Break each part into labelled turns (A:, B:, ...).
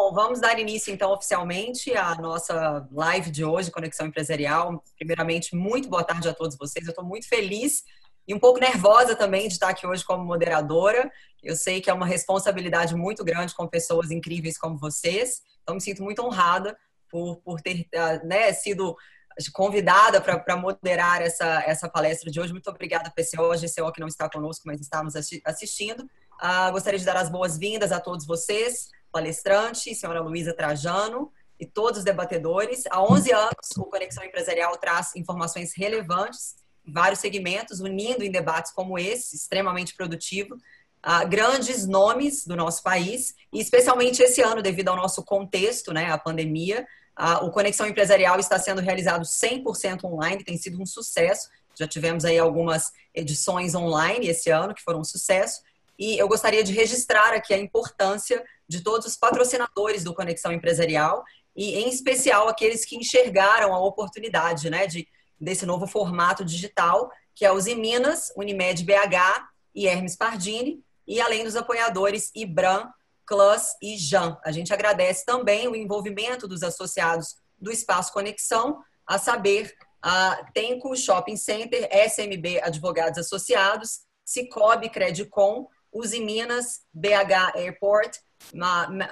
A: Bom, vamos dar início então oficialmente à nossa live de hoje, Conexão Empresarial. Primeiramente, muito boa tarde a todos vocês. Eu estou muito feliz e um pouco nervosa também de estar aqui hoje como moderadora. Eu sei que é uma responsabilidade muito grande com pessoas incríveis como vocês. Então, me sinto muito honrada por, por ter ah, né, sido convidada para moderar essa, essa palestra de hoje. Muito obrigada, PCO, GCO, que não está conosco, mas está nos assistindo. Uh, gostaria de dar as boas-vindas a todos vocês palestrante, senhora Luísa Trajano e todos os debatedores. Há 11 anos, o Conexão Empresarial traz informações relevantes em vários segmentos, unindo em debates como esse, extremamente produtivo, grandes nomes do nosso país, e especialmente esse ano, devido ao nosso contexto, né, a pandemia, uh, o Conexão Empresarial está sendo realizado 100% online, tem sido um sucesso. Já tivemos aí algumas edições online esse ano que foram um sucesso. E eu gostaria de registrar aqui a importância de todos os patrocinadores do Conexão Empresarial e, em especial, aqueles que enxergaram a oportunidade né, de, desse novo formato digital, que é os Minas, Unimed BH e Hermes Pardini, e além dos apoiadores IBRAM, CLUS e JAN. A gente agradece também o envolvimento dos associados do Espaço Conexão, a saber, a Tenco Shopping Center, SMB Advogados Associados, Cicobi Credicom, Uzi Minas, BH Airport,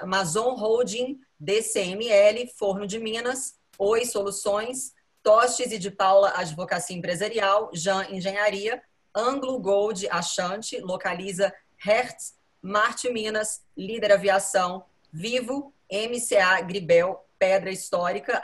A: Amazon Holding, DCML, Forno de Minas, Oi Soluções, Tostes e de Paula Advocacia Empresarial, Jan Engenharia, Anglo Gold Achante, Localiza Hertz, Marte Minas, Líder Aviação, Vivo, MCA Gribel, Pedra Histórica,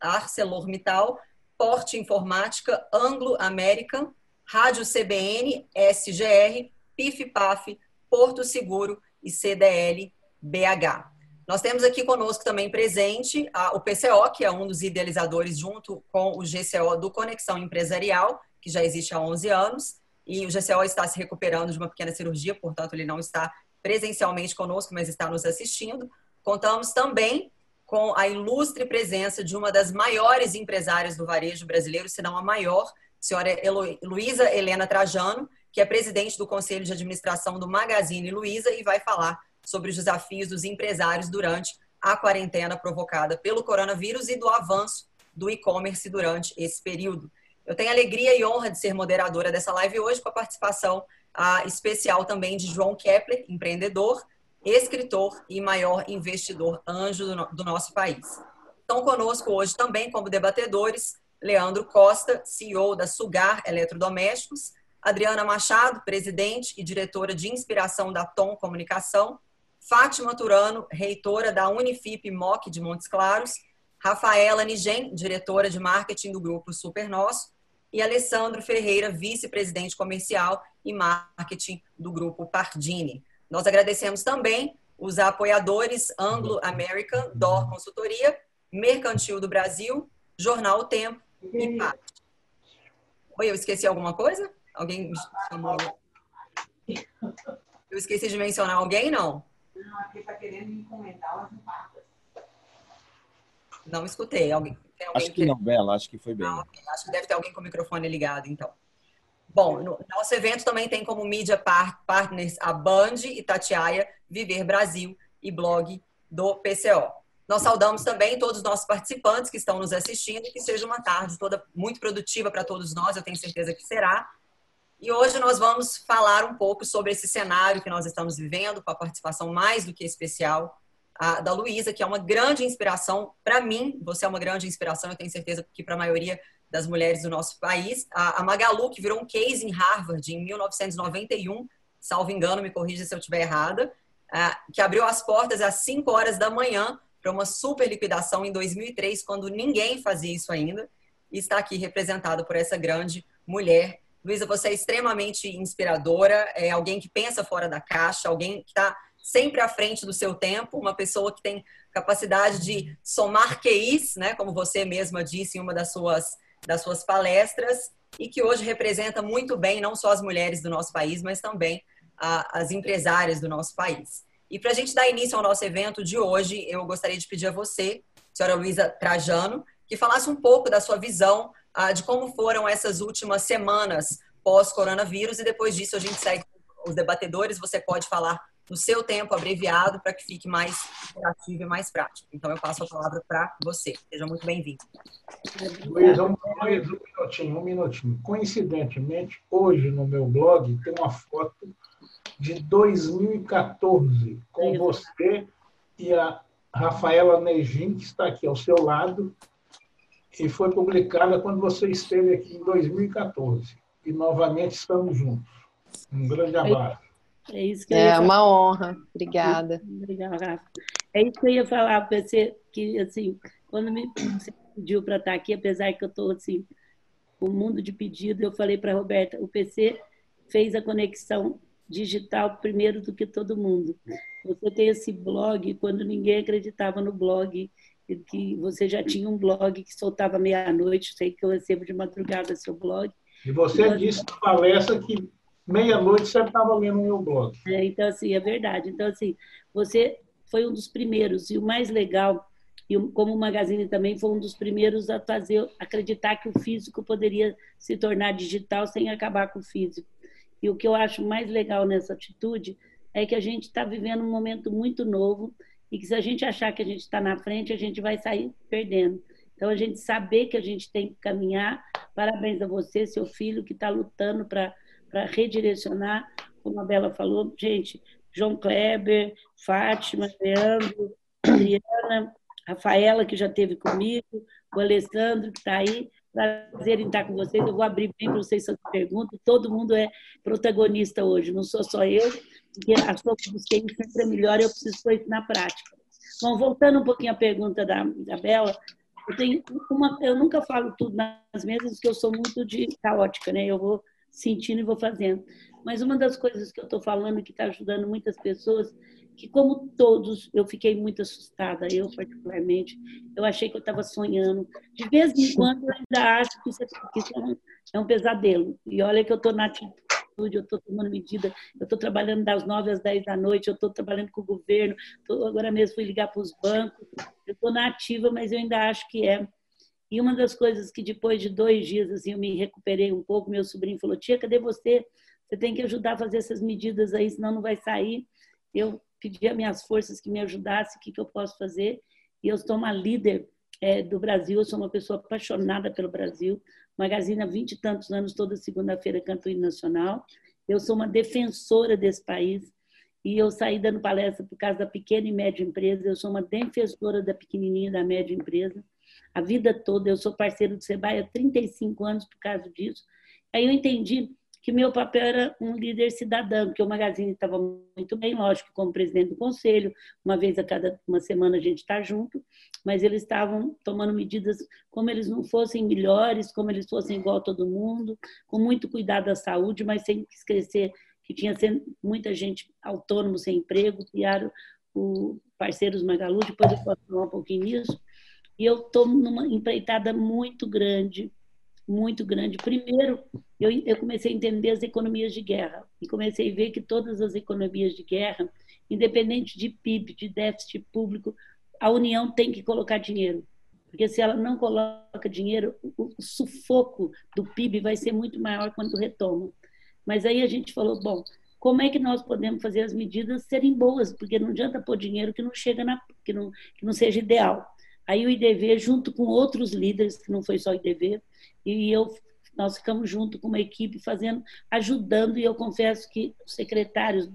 A: ArcelorMittal, Porte Informática, Anglo American, Rádio CBN, SGR, PIF-PAF, Porto Seguro e CDL BH. Nós temos aqui conosco também presente a, o PCO, que é um dos idealizadores, junto com o GCO do Conexão Empresarial, que já existe há 11 anos, e o GCO está se recuperando de uma pequena cirurgia, portanto, ele não está presencialmente conosco, mas está nos assistindo. Contamos também com a ilustre presença de uma das maiores empresárias do varejo brasileiro, se não a maior, senhora Luísa Helena Trajano, que é presidente do Conselho de Administração do Magazine Luiza e vai falar sobre os desafios dos empresários durante a quarentena provocada pelo coronavírus e do avanço do e-commerce durante esse período. Eu tenho alegria e honra de ser moderadora dessa live hoje com a participação a, especial também de João Kepler, empreendedor, escritor e maior investidor anjo do, do nosso país. Estão conosco hoje também como debatedores Leandro Costa, CEO da Sugar Eletrodomésticos, Adriana Machado, presidente e diretora de inspiração da Tom Comunicação, Fátima Turano, reitora da Unifip MOC de Montes Claros, Rafaela Nigem, diretora de marketing do grupo Super Nosso, e Alessandro Ferreira, vice-presidente comercial e marketing do grupo Pardini. Nós agradecemos também os apoiadores Anglo American, DOR Consultoria, Mercantil do Brasil, Jornal O Tempo e PAT. Oi, eu esqueci alguma coisa? Alguém me chamou? Eu esqueci de mencionar alguém, não?
B: Não, aqui está querendo me comentar umas empatas.
A: Não escutei. Alguém,
C: alguém acho que, que não, Bela, acho que foi bem. Não,
A: acho que deve ter alguém com o microfone ligado, então. Bom, no nosso evento também tem como mídia partners a Band, Itatiaia, Viver Brasil e blog do PCO. Nós saudamos também todos os nossos participantes que estão nos assistindo e que seja uma tarde toda muito produtiva para todos nós, eu tenho certeza que será. E hoje nós vamos falar um pouco sobre esse cenário que nós estamos vivendo, com a participação mais do que especial a, da Luísa, que é uma grande inspiração para mim. Você é uma grande inspiração, eu tenho certeza que para a maioria das mulheres do nosso país. A, a, Magalu, que virou um case em Harvard em 1991, salvo engano, me corrija se eu estiver errada, a, que abriu as portas às 5 horas da manhã para uma super liquidação em 2003, quando ninguém fazia isso ainda, e está aqui representado por essa grande mulher Luísa, você é extremamente inspiradora, é alguém que pensa fora da caixa, alguém que está sempre à frente do seu tempo, uma pessoa que tem capacidade de somar QIs, né, como você mesma disse em uma das suas, das suas palestras, e que hoje representa muito bem não só as mulheres do nosso país, mas também a, as empresárias do nosso país. E para a gente dar início ao nosso evento de hoje, eu gostaria de pedir a você, senhora Luísa Trajano, que falasse um pouco da sua visão de como foram essas últimas semanas pós-coronavírus e depois disso a gente segue os debatedores. Você pode falar no seu tempo abreviado para que fique mais interativo e mais prático. Então, eu passo a palavra para você. Seja muito bem-vindo.
D: Luísa, um, um minutinho, um minutinho. Coincidentemente, hoje no meu blog tem uma foto de 2014 com você e a Rafaela Negin, que está aqui ao seu lado, e foi publicada quando você esteve aqui em 2014. E novamente estamos juntos. Um grande abraço.
E: É, isso que é uma honra. Obrigada.
F: Obrigada, Rafa. É isso que eu ia falar para você, que assim, quando me você pediu para estar aqui, apesar que eu estou assim, com um mundo de pedido, eu falei para a Roberta, o PC fez a conexão digital primeiro do que todo mundo. Você tem esse blog, quando ninguém acreditava no blog, que você já tinha um blog que soltava meia-noite, sei que eu recebo de madrugada seu blog.
D: E você então, disse na palestra que meia-noite você estava lendo o meu blog.
F: É, então, assim, é verdade. Então, assim, você foi um dos primeiros, e o mais legal, e como o Magazine também foi um dos primeiros a fazer, acreditar que o físico poderia se tornar digital sem acabar com o físico. E o que eu acho mais legal nessa atitude é que a gente está vivendo um momento muito novo e que se a gente achar que a gente está na frente, a gente vai sair perdendo. Então, a gente saber que a gente tem que caminhar. Parabéns a você, seu filho, que está lutando para redirecionar, como a Bela falou. Gente, João Kleber, Fátima, Leandro, Adriana, Rafaela, que já esteve comigo, o Alessandro, que está aí. Prazer em estar com vocês. Eu vou abrir bem para vocês essa pergunta. Todo mundo é protagonista hoje, não sou só eu, porque a sua busquei sempre é melhor eu preciso pôr isso na prática. Bom, voltando um pouquinho à pergunta da, da Bela, eu, tenho uma, eu nunca falo tudo nas mesas, porque eu sou muito de caótica, né? Eu vou sentindo e vou fazendo. Mas uma das coisas que eu estou falando que está ajudando muitas pessoas que, como todos, eu fiquei muito assustada, eu particularmente. Eu achei que eu estava sonhando. De vez em quando, eu ainda acho que isso, é, que isso é, um, é, pesadelo. E olha que eu estou na atitude, eu estou tomando medida, eu estou trabalhando das nove às dez da noite, eu estou trabalhando com o governo, tô, agora mesmo fui ligar para os bancos. Eu estou na ativa, mas eu ainda acho que é. E uma das coisas que depois de dois dias assim, eu me recuperei um pouco, meu sobrinho falou, tia, cadê você? Você tem que ajudar a fazer essas medidas aí, senão não vai sair. Eu pedi a minhas forças que me ajudassem, o que, que eu posso fazer. E eu sou uma líder é, do Brasil, eu sou uma pessoa apaixonada pelo Brasil. Magazine há 20 e tantos anos, toda segunda-feira canto hino nacional. Eu sou uma defensora desse país e eu saí dando palestra por causa da pequena e média empresa. Eu sou uma defensora da pequenininha e da média empresa. A vida toda, eu sou parceiro do Sebrae há 35 anos por causa disso. Aí eu entendi que meu papel era um líder cidadão, porque o Magazine estava muito bem, lógico, como presidente do conselho, uma vez a cada uma semana a gente está junto, mas eles estavam tomando medidas como eles não fossem melhores, como eles fossem igual a todo mundo, com muito cuidado da saúde, mas sem esquecer que tinha muita gente autônomo sem emprego, criaram o Parceiros Magalu, depois eu posso falar um pouquinho nisso, e eu estou numa empreitada muito grande, muito grande. Primeiro, eu, eu comecei a entender as economias de guerra e comecei a ver que todas as economias de guerra, independente de PIB, de déficit público, a União tem que colocar dinheiro. Porque se ela não coloca dinheiro, o, sufoco do PIB vai ser muito maior quando retoma. Mas aí a gente falou, bom, como é que nós podemos fazer as medidas serem boas? Porque não adianta pôr dinheiro que não chega na, que não, que não seja ideal. Aí o IDV, junto com outros líderes, que não foi só o IDV, e eu nós ficamos junto com uma equipe fazendo, ajudando, e eu confesso que os secretários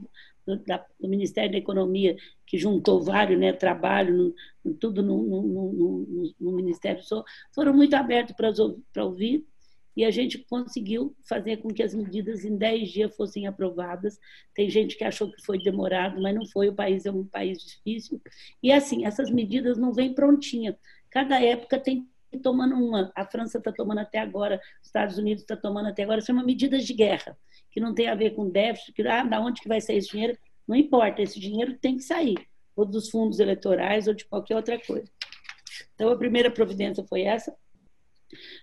F: do, da, do Ministério da Economia, que juntou vários né, trabalho, no, tudo no, no, no, no Ministério, foram muito abertos para ouvir, e a gente conseguiu fazer com que as medidas em 10 dias fossem aprovadas. Tem gente que achou que foi demorado, mas não foi, o país é um país difícil. E assim, essas medidas não vêm prontinha. Cada época tem tomando uma. A França está tomando até agora, os Estados Unidos está tomando até agora. São medidas de guerra, que não tem a ver com déficit, que ah, da onde que vai sair esse dinheiro? Não importa, esse dinheiro tem que sair, ou dos fundos eleitorais ou de qualquer outra coisa. Então, a primeira providência foi essa.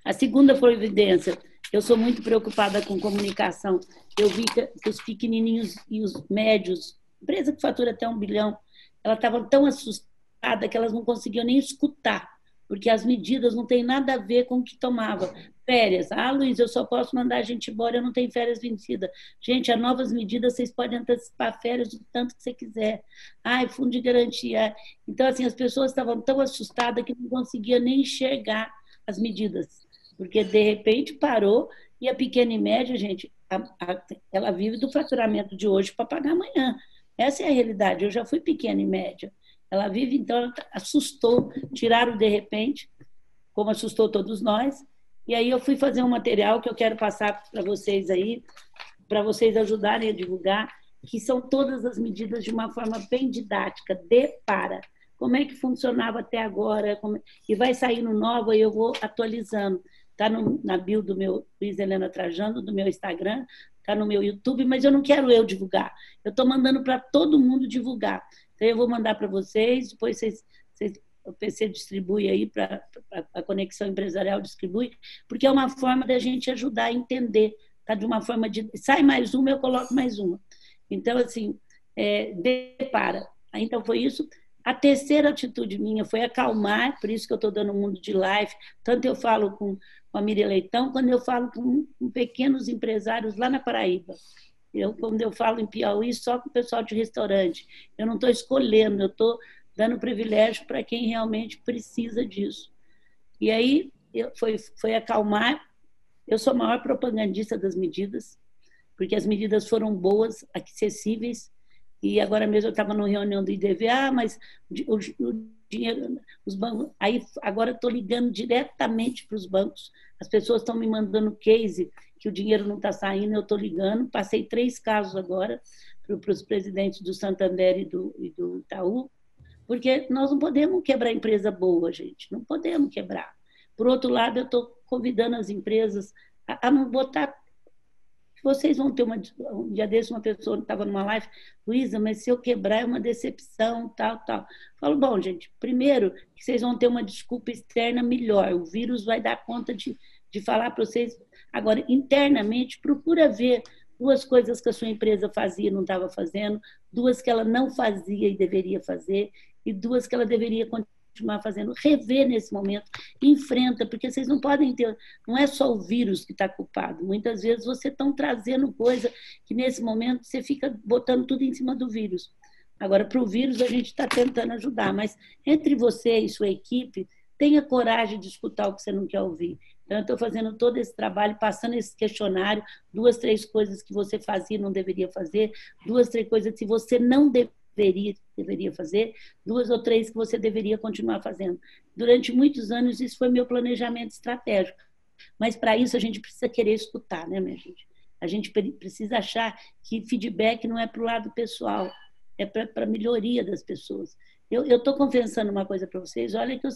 F: A segunda providência, eu sou muito preocupada com comunicação. Eu vi que, os pequenininhos e os médios, empresa que fatura até um bilhão, elas estavam tão assustadas que elas não conseguiam nem escutar porque as medidas não têm nada a ver com o que tomava. Férias. Ah, Luiz, eu só posso mandar a gente embora, eu não tenho férias vencidas. Gente, as novas medidas, vocês podem antecipar férias o tanto que você quiser. Ai, fundo de garantia. Então, assim, as pessoas estavam tão assustadas que não conseguiam nem enxergar as medidas, porque de repente parou e a pequena e média, gente, a, a, ela vive do faturamento de hoje para pagar amanhã. Essa é a realidade. Eu já fui pequena e média. Ela vive, então, ela assustou, tiraram de repente, como assustou todos nós. E aí eu fui fazer um material que eu quero passar para vocês aí, para vocês ajudarem a divulgar, que são todas as medidas de uma forma bem didática, de para. Como é que funcionava até agora, como... e vai saindo nova e eu vou atualizando. Está na bio do meu Luiz Helena Trajano, do meu Instagram, está no meu YouTube, mas eu não quero eu divulgar. Eu estou mandando para todo mundo divulgar. Então, eu vou mandar para vocês, depois vocês, vocês, o PC distribui aí, para a Conexão Empresarial distribui, porque é uma forma da gente ajudar a entender, tá? De uma forma de. Sai mais uma, eu coloco mais uma. Então, assim, é, depara. Então, foi isso. A terceira atitude minha foi acalmar, por isso que eu estou dando um mundo de live. Tanto eu falo com, com a Miriam Leitão, quando eu falo com, com pequenos empresários lá na Paraíba. Eu, quando eu falo em Piauí, só com o pessoal de restaurante. Eu não estou escolhendo, eu estou dando privilégio para quem realmente precisa disso. E aí eu, foi, foi acalmar. Eu sou a maior propagandista das medidas, porque as medidas foram boas, acessíveis, e agora mesmo eu estava numa reunião do IDVA, ah, mas o, o dinheiro, os bancos. Aí agora estou ligando diretamente para os bancos. As pessoas estão me mandando case que o dinheiro não está saindo, eu estou ligando. Passei três casos agora para os presidentes do Santander e do, e do Itaú, porque nós não podemos quebrar empresa boa, gente. Não podemos quebrar. Por outro lado, eu estou convidando as empresas a, a não botar vocês vão ter uma. Um dia desse, uma pessoa estava numa live, Luísa, mas se eu quebrar é uma decepção, tal, tal. Falo, bom, gente, primeiro vocês vão ter uma desculpa externa melhor. O vírus vai dar conta de, de falar para vocês. Agora, internamente, procura ver duas coisas que a sua empresa fazia e não estava fazendo, duas que ela não fazia e deveria fazer, e duas que ela deveria continuar fazendo, rever nesse momento, enfrenta, porque vocês não podem ter, não é só o vírus que está culpado, muitas vezes vocês estão trazendo coisa que nesse momento você fica botando tudo em cima do vírus. Agora, para o vírus, a gente está tentando ajudar, mas entre você e sua equipe, tenha coragem de escutar o que você não quer ouvir. Então, eu estou fazendo todo esse trabalho, passando esse questionário, duas, três coisas que você fazia e não deveria fazer, duas, três coisas que você não deveria deveria, fazer, duas ou três que você deveria continuar fazendo. Durante muitos anos, isso foi meu planejamento estratégico. Mas para isso a gente precisa querer escutar, né, minha gente? A gente precisa achar que feedback não é para o lado pessoal, é para a melhoria das pessoas. Eu estou confessando uma coisa para vocês. Olha que eu,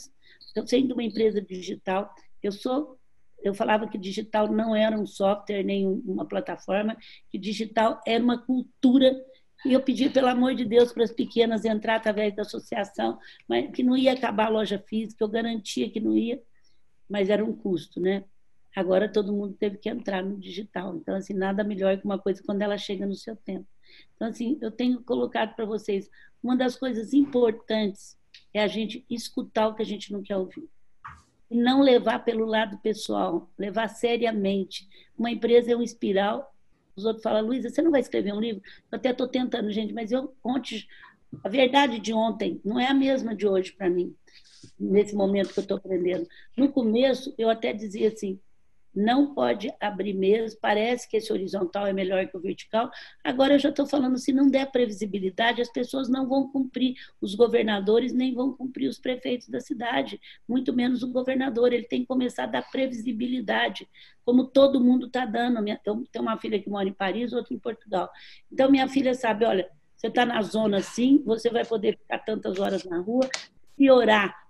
F: eu sendo uma empresa digital, eu sou eu falava que digital não era um software nem uma plataforma, que digital era uma cultura e eu pedi, pelo amor de Deus, para as pequenas entrar através da associação, mas que não ia acabar a loja física, eu garantia que não ia, mas era um custo, né? Agora todo mundo teve que entrar no digital. Então, assim, nada melhor que uma coisa quando ela chega no seu tempo. Então, assim, eu tenho colocado para vocês, uma das coisas importantes é a gente escutar o que a gente não quer ouvir. E não levar pelo lado pessoal, levar seriamente. Uma empresa é um espiral os outros falam, Luísa, você não vai escrever um livro? Eu até estou tentando, gente, mas eu ontem, a verdade de ontem não é a mesma de hoje para mim, nesse momento que eu estou aprendendo. No começo, eu até dizia assim, não pode abrir mesmo, parece que esse horizontal é melhor que o vertical. Agora eu já estou falando, se não der previsibilidade, as pessoas não vão cumprir, os governadores nem vão cumprir os prefeitos da cidade, muito menos o governador, ele tem que começar a dar previsibilidade, como todo mundo está dando. Eu tenho uma filha que mora em Paris, outra em Portugal. Então minha filha sabe, olha, você está na zona assim, você vai poder ficar tantas horas na rua, piorar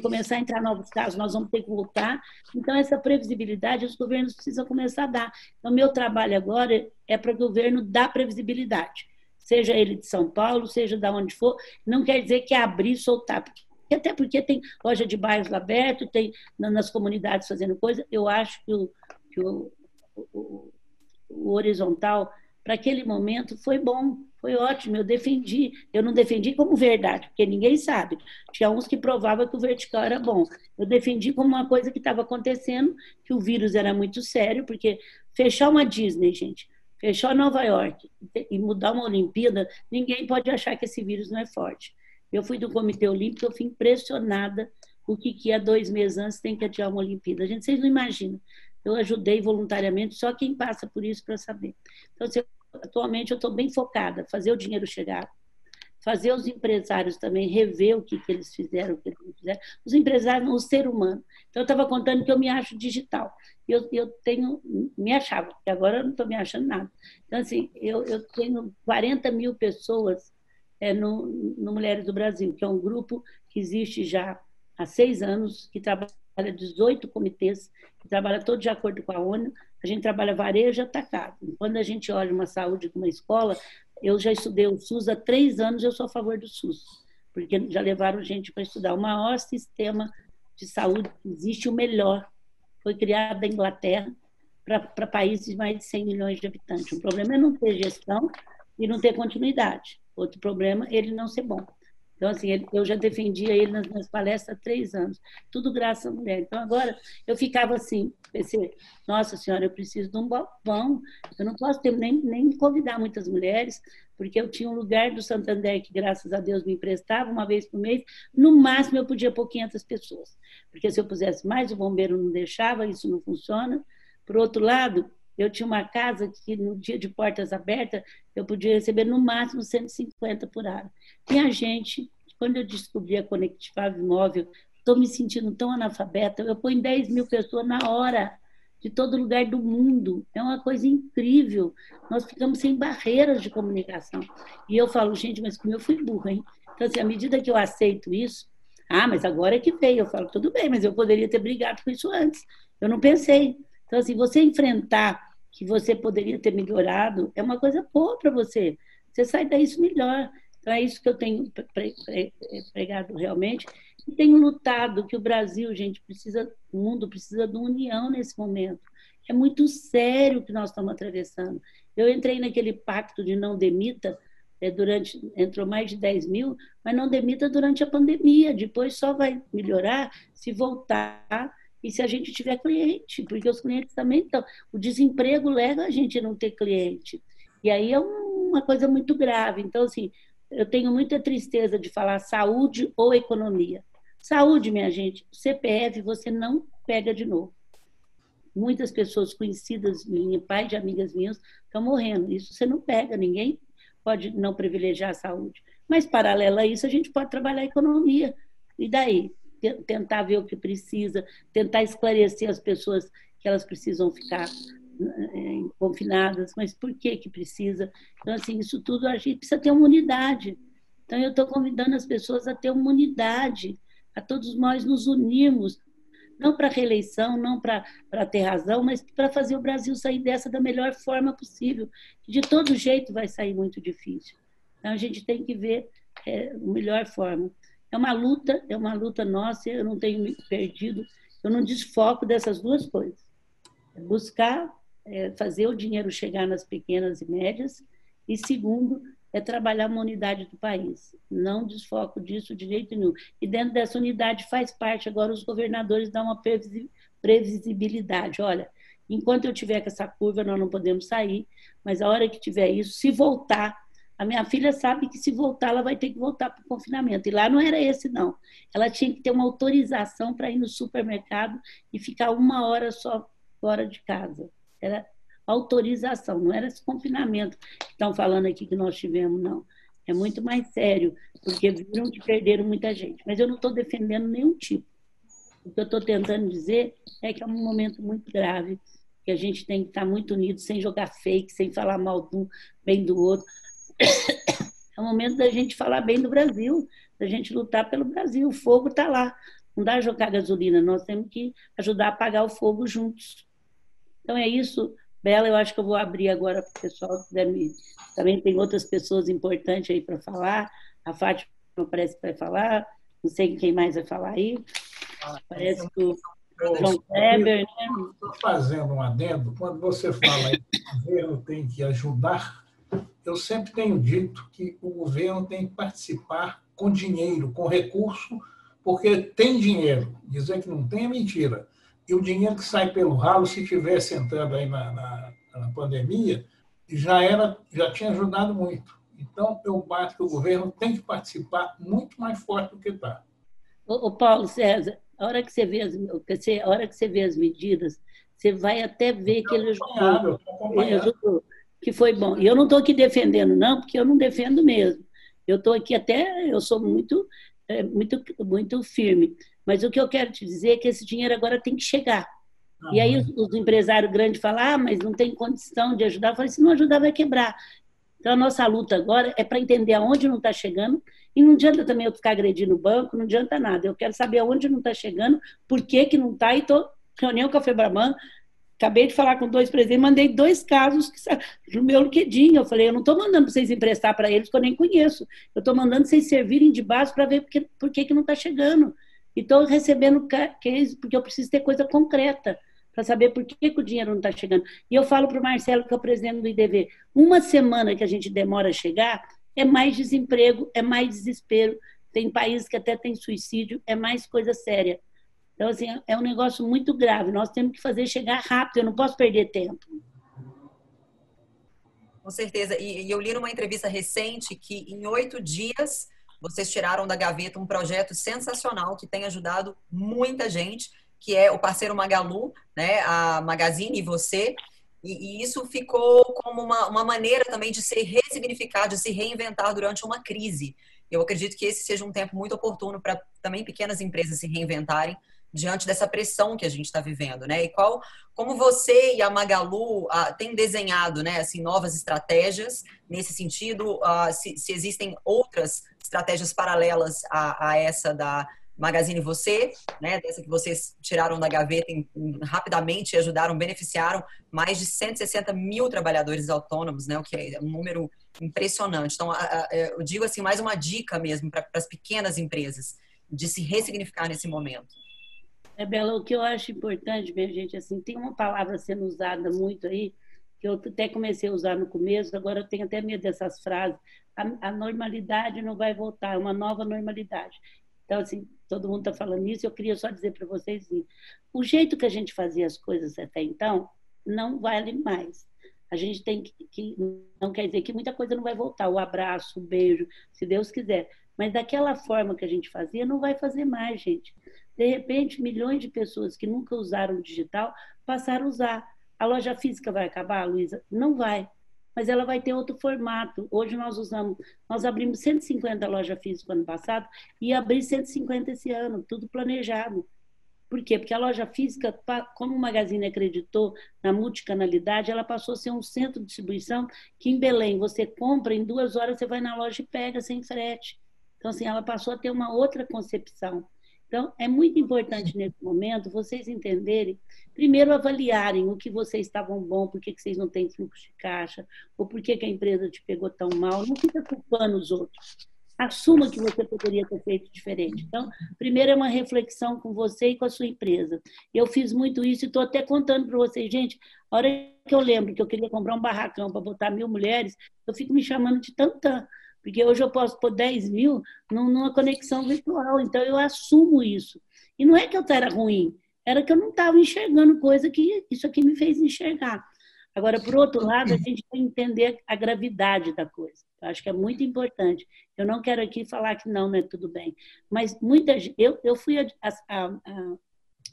F: começar a entrar novos casos, nós vamos ter que voltar. Então, essa previsibilidade os governos precisam começar a dar. Então, meu trabalho agora é para o governo dar previsibilidade, seja ele de São Paulo, seja de onde for. Não quer dizer que é abrir e soltar, até porque tem loja de bairros aberto, tem nas comunidades fazendo coisa. Eu acho que o, que o, o, o horizontal, para aquele momento, foi bom, Foi ótimo, eu defendi. Eu não defendi como verdade, porque ninguém sabe. Tinha uns que provavam que o vertical era bom. Eu defendi como uma coisa que estava acontecendo, que o vírus era muito sério, porque fechar uma Disney, gente, fechar Nova York e mudar uma Olimpíada, ninguém pode achar que esse vírus não é forte. Eu fui do Comitê Olímpico, eu fui impressionada o que, que há dois meses antes tem que adiar uma Olimpíada. A gente, vocês não imaginam. Eu ajudei voluntariamente, só quem passa por isso para saber. Então, eu, atualmente, eu estou bem focada, fazer o dinheiro chegar, fazer os empresários também rever o que, que eles fizeram, o que eles fizeram. Os empresários, o ser humano. Então, eu estava contando que eu me acho digital. Eu, eu tenho, me achava, porque agora eu não estou me achando nada. Então, assim, eu, eu tenho 40 mil pessoas é, no, no Mulheres do Brasil, que é um grupo que existe já há seis anos, que trabalha 18 comitês, que trabalha todo de acordo com a ONU. A gente trabalha varejo atacado. Quando a gente olha uma saúde com uma escola, eu já estudei o SUS há três anos, eu sou a favor do SUS, porque já levaram gente para estudar. O maior sistema de saúde que existe, o melhor, foi criado na Inglaterra para países de mais de 100 milhões de habitantes. O problema é não ter gestão e não ter continuidade. Outro problema é ele não ser bom. Então, assim, eu já defendia ele nas minhas palestras há três anos, tudo graças à mulher. Então, agora, eu ficava assim, pensei, nossa senhora, eu preciso de um balcão, eu não posso ter, nem, nem convidar muitas mulheres, porque eu tinha um lugar do Santander que, graças a Deus, me emprestava uma vez por mês, no máximo eu podia pôr 500 pessoas, porque se eu pusesse mais, o bombeiro não deixava, isso não funciona. Por outro lado, eu tinha uma casa que no dia de portas abertas eu podia receber no máximo 150 por hora. Tinha gente, quando eu descobri a Conectivave Móvel, estou me sentindo tão analfabeta, eu ponho 10 mil pessoas na hora, de todo lugar do mundo. É uma coisa incrível. Nós ficamos sem barreiras de comunicação. E eu falo, gente, mas como eu fui burra, hein? Então, assim, à medida que eu aceito isso, ah, mas agora é que veio. Eu falo, tudo bem, mas eu poderia ter brigado com isso antes. Eu não pensei. Então, assim, você enfrentar que você poderia ter melhorado é uma coisa boa para você. Você sai disso melhor. Então, é isso que eu tenho pregado realmente. E tenho lutado que o Brasil, gente, precisa, o mundo precisa de união nesse momento. É muito sério o que nós estamos atravessando. Eu entrei naquele pacto de não demita, é, durante entrou mais de 10 mil, mas não demita durante a pandemia. Depois só vai melhorar se voltar e se a gente tiver cliente, porque os clientes também estão. O desemprego leva a gente a não ter cliente. E aí é uma coisa muito grave. Então, assim, eu tenho muita tristeza de falar saúde ou economia. Saúde, minha gente, CPF você não pega de novo. Muitas pessoas conhecidas minhas, pai de amigas minhas, estão morrendo. Isso você não pega, ninguém pode não privilegiar a saúde. Mas, paralelo a isso, a gente pode trabalhar a economia. E daí? Tentar ver o que precisa, tentar esclarecer as pessoas que elas precisam ficar eh, confinadas, mas por que que precisa? Então, assim, isso tudo a gente precisa ter uma unidade. Então, eu estou convidando as pessoas a ter uma unidade, a todos nós nos unirmos, não para reeleição, não para ter razão, mas para fazer o Brasil sair dessa da melhor forma possível. De todo jeito vai sair muito difícil. Então, a gente tem que ver é, a melhor forma. É uma luta, é uma luta nossa, eu não tenho me perdido, eu não desfoco dessas duas coisas. É buscar é, fazer o dinheiro chegar nas pequenas e médias, e segundo, é trabalhar uma unidade do país. Não desfoco disso de jeito nenhum. E dentro dessa unidade faz parte agora os governadores dar uma previsibilidade. Olha, enquanto eu tiver com essa curva, nós não podemos sair, mas a hora que tiver isso, se voltar, a minha filha sabe que se voltar, ela vai ter que voltar para o confinamento. E lá não era esse, não. Ela tinha que ter uma autorização para ir no supermercado e ficar uma hora só fora de casa. Era autorização, não era esse confinamento que estão falando aqui que nós tivemos, não. É muito mais sério, porque viram que perderam muita gente. Mas eu não estou defendendo nenhum tipo. O que eu estou tentando dizer é que é um momento muito grave, que a gente tem que estar muito unido, sem jogar fake, sem falar mal um, bem do outro. É o momento da gente falar bem do Brasil, da gente lutar pelo Brasil. O fogo está lá. Não dá jogar gasolina, nós temos que ajudar a apagar o fogo juntos. Então é isso, Bela. Eu acho que eu vou abrir agora para o pessoal me. Também tem outras pessoas importantes aí para falar. A Fátima parece que vai falar. Não sei quem mais vai falar aí. Parece que o João Kleber, né?
D: Estou fazendo um adendo. Quando você fala que o governo tem que ajudar eu sempre tenho dito que o governo tem que participar com dinheiro, com recurso, porque tem dinheiro. Dizer que não tem é mentira. E o dinheiro que sai pelo ralo, se tivesse entrando aí na, na, na pandemia, já era, já tinha ajudado muito. Então, eu acho que o governo tem que participar muito mais forte do que está.
F: O Paulo César, a hora que você vê as, a hora que você vê as medidas, você vai até ver que ele ajudou, ele ajudou, que foi bom. E eu não estou aqui defendendo, não, porque eu não defendo mesmo. Eu estou aqui até, eu sou muito, é, muito, muito firme. Mas o que eu quero te dizer é que esse dinheiro agora tem que chegar. E aí os, os empresários grandes falam, ah, mas não tem condição de ajudar. Eu falei, se não ajudar, vai quebrar. Então, a nossa luta agora é para entender aonde não está chegando. E não adianta também eu ficar agredindo o banco, não adianta nada. Eu quero saber aonde não está chegando, por que, que não está. E estou reunião com a Febraban, acabei de falar com dois presidentes, mandei dois casos no meu LinkedIn. Eu falei, eu não estou mandando vocês emprestar para eles, que eu nem conheço. Eu estou mandando vocês servirem de base para ver por que, que, que não está chegando. E estou recebendo case porque eu preciso ter coisa concreta para saber por que, que, o dinheiro não está chegando. E eu falo para o Marcelo, que é o presidente do IDV, uma semana que a gente demora a chegar, é mais desemprego, é mais desespero. Tem países que até tem suicídio, é mais coisa séria. Então, assim, é um negócio muito grave. Nós temos que fazer chegar rápido, eu não posso perder tempo.
A: Com certeza. E, eu li numa entrevista recente que em oito dias vocês tiraram da gaveta um projeto sensacional que tem ajudado muita gente que é o parceiro Magalu, né, a Magazine e você, e, e isso ficou como uma, uma maneira também de se ressignificar, de se reinventar durante uma crise. Eu acredito que esse seja um tempo muito oportuno para também pequenas empresas se reinventarem diante dessa pressão que a gente está vivendo, né? E qual, como você e a Magalu ah, têm desenhado, né, assim, novas estratégias nesse sentido? Ah, se, se, existem outras estratégias paralelas a, a essa da Magazine Você, né, dessa que vocês tiraram da gaveta em, em, rapidamente ajudaram, beneficiaram mais de 160 mil trabalhadores autônomos, né, o que é um número impressionante. Então, a, a, eu digo assim, mais uma dica mesmo para as pequenas empresas de se ressignificar nesse momento.
F: É, Bela, o que eu acho importante, minha gente, assim, tem uma palavra sendo usada muito aí, que eu até comecei a usar no começo, agora eu tenho até medo dessas frases. A, a normalidade não vai voltar, é uma nova normalidade. Então, assim, todo mundo está falando isso, eu queria só dizer para vocês assim, o jeito que a gente fazia as coisas até então não vale mais. A gente tem que, que, não quer dizer que muita coisa não vai voltar, o abraço, o beijo, se Deus quiser. Mas daquela forma que a gente fazia, não vai fazer mais, gente. De repente, milhões de pessoas que nunca usaram o digital passaram a usar. A loja física vai acabar, Luísa? Não vai mas ela vai ter outro formato. Hoje nós usamos, nós abrimos 150 lojas físicas ano passado e abri 150 esse ano, tudo planejado. Por quê? Porque a loja física, como o Magazine acreditou na multicanalidade, ela passou a ser um centro de distribuição que em Belém você compra, em duas horas você vai na loja e pega sem frete. Então, assim, ela passou a ter uma outra concepção. Então, é muito importante nesse momento vocês entenderem, primeiro avaliarem o que vocês estavam bom, por que, que vocês não têm fluxo de caixa, ou por que, que a empresa te pegou tão mal. Não fica culpando os outros. Assuma que você poderia ter feito diferente. Então, primeiro é uma reflexão com você e com a sua empresa. Eu fiz muito isso e estou até contando para vocês, gente. A hora que eu lembro que eu queria comprar um barracão para botar mil mulheres, eu fico me chamando de tantã. Porque hoje eu posso pôr 10 mil numa conexão virtual, então eu assumo isso. E não é que eu era ruim, era que eu não estava enxergando coisa que isso aqui me fez enxergar. Agora, por outro lado, a gente tem que entender a gravidade da coisa. Eu acho que é muito importante. Eu não quero aqui falar que não, não é tudo bem. Mas muita. Eu, eu fui a, a, a,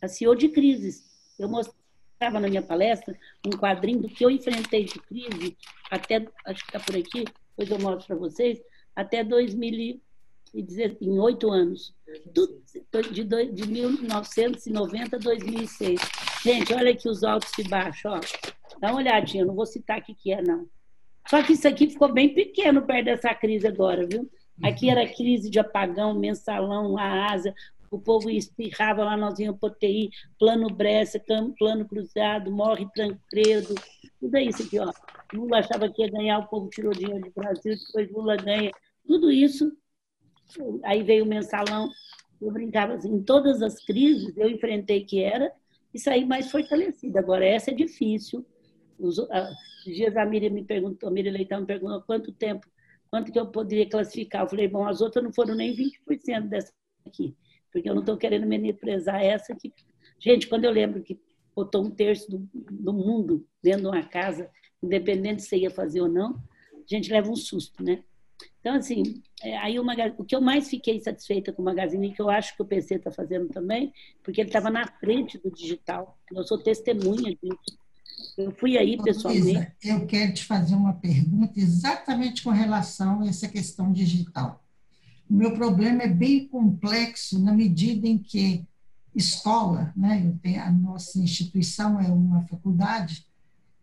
F: a CEO de crises. Eu mostrava na minha palestra um quadrinho do que eu enfrentei de crise, até, acho que está por aqui, depois eu mostro para vocês, até 2010, em oito anos. de, de 1990 a 2006. Gente, olha aqui os altos e baixos. Ó. Dá uma olhadinha, não vou citar o que, que é, não. Só que isso aqui ficou bem pequeno perto dessa crise agora, viu? Aqui era crise de apagão, mensalão, a asa, o povo espirrava lá, nós íamos para TI, plano Bressa, plano cruzado, morre tranquilo, tudo isso aqui, ó. Lula achava que ia ganhar, o povo tirou dinheiro do Brasil, depois Lula ganha. Tudo isso, aí veio o mensalão. Eu brincava assim, em todas as crises eu enfrentei que era e saí mais fortalecida. Agora, essa é difícil. Os, dias a Miriam me perguntou, a Miriam Leitão me perguntou quanto tempo, quanto que eu poderia classificar. Eu falei, bom, as outras não foram nem 20% dessa aqui, porque eu não estou querendo menosprezar essa aqui. Gente, quando eu lembro que botou um terço do, do mundo dentro de uma casa, independente se ia fazer ou não, a gente leva um susto, né? Então, assim, é, aí o, o que eu mais fiquei satisfeita com o Magazine, que eu acho que o PC está fazendo também, porque ele estava na frente do digital. Eu sou testemunha disso. Eu fui aí pessoalmente. Luísa,
G: eu quero te fazer uma pergunta exatamente com relação a essa questão digital. O meu problema é bem complexo na medida em que escola, né? Tenho, a nossa instituição é uma faculdade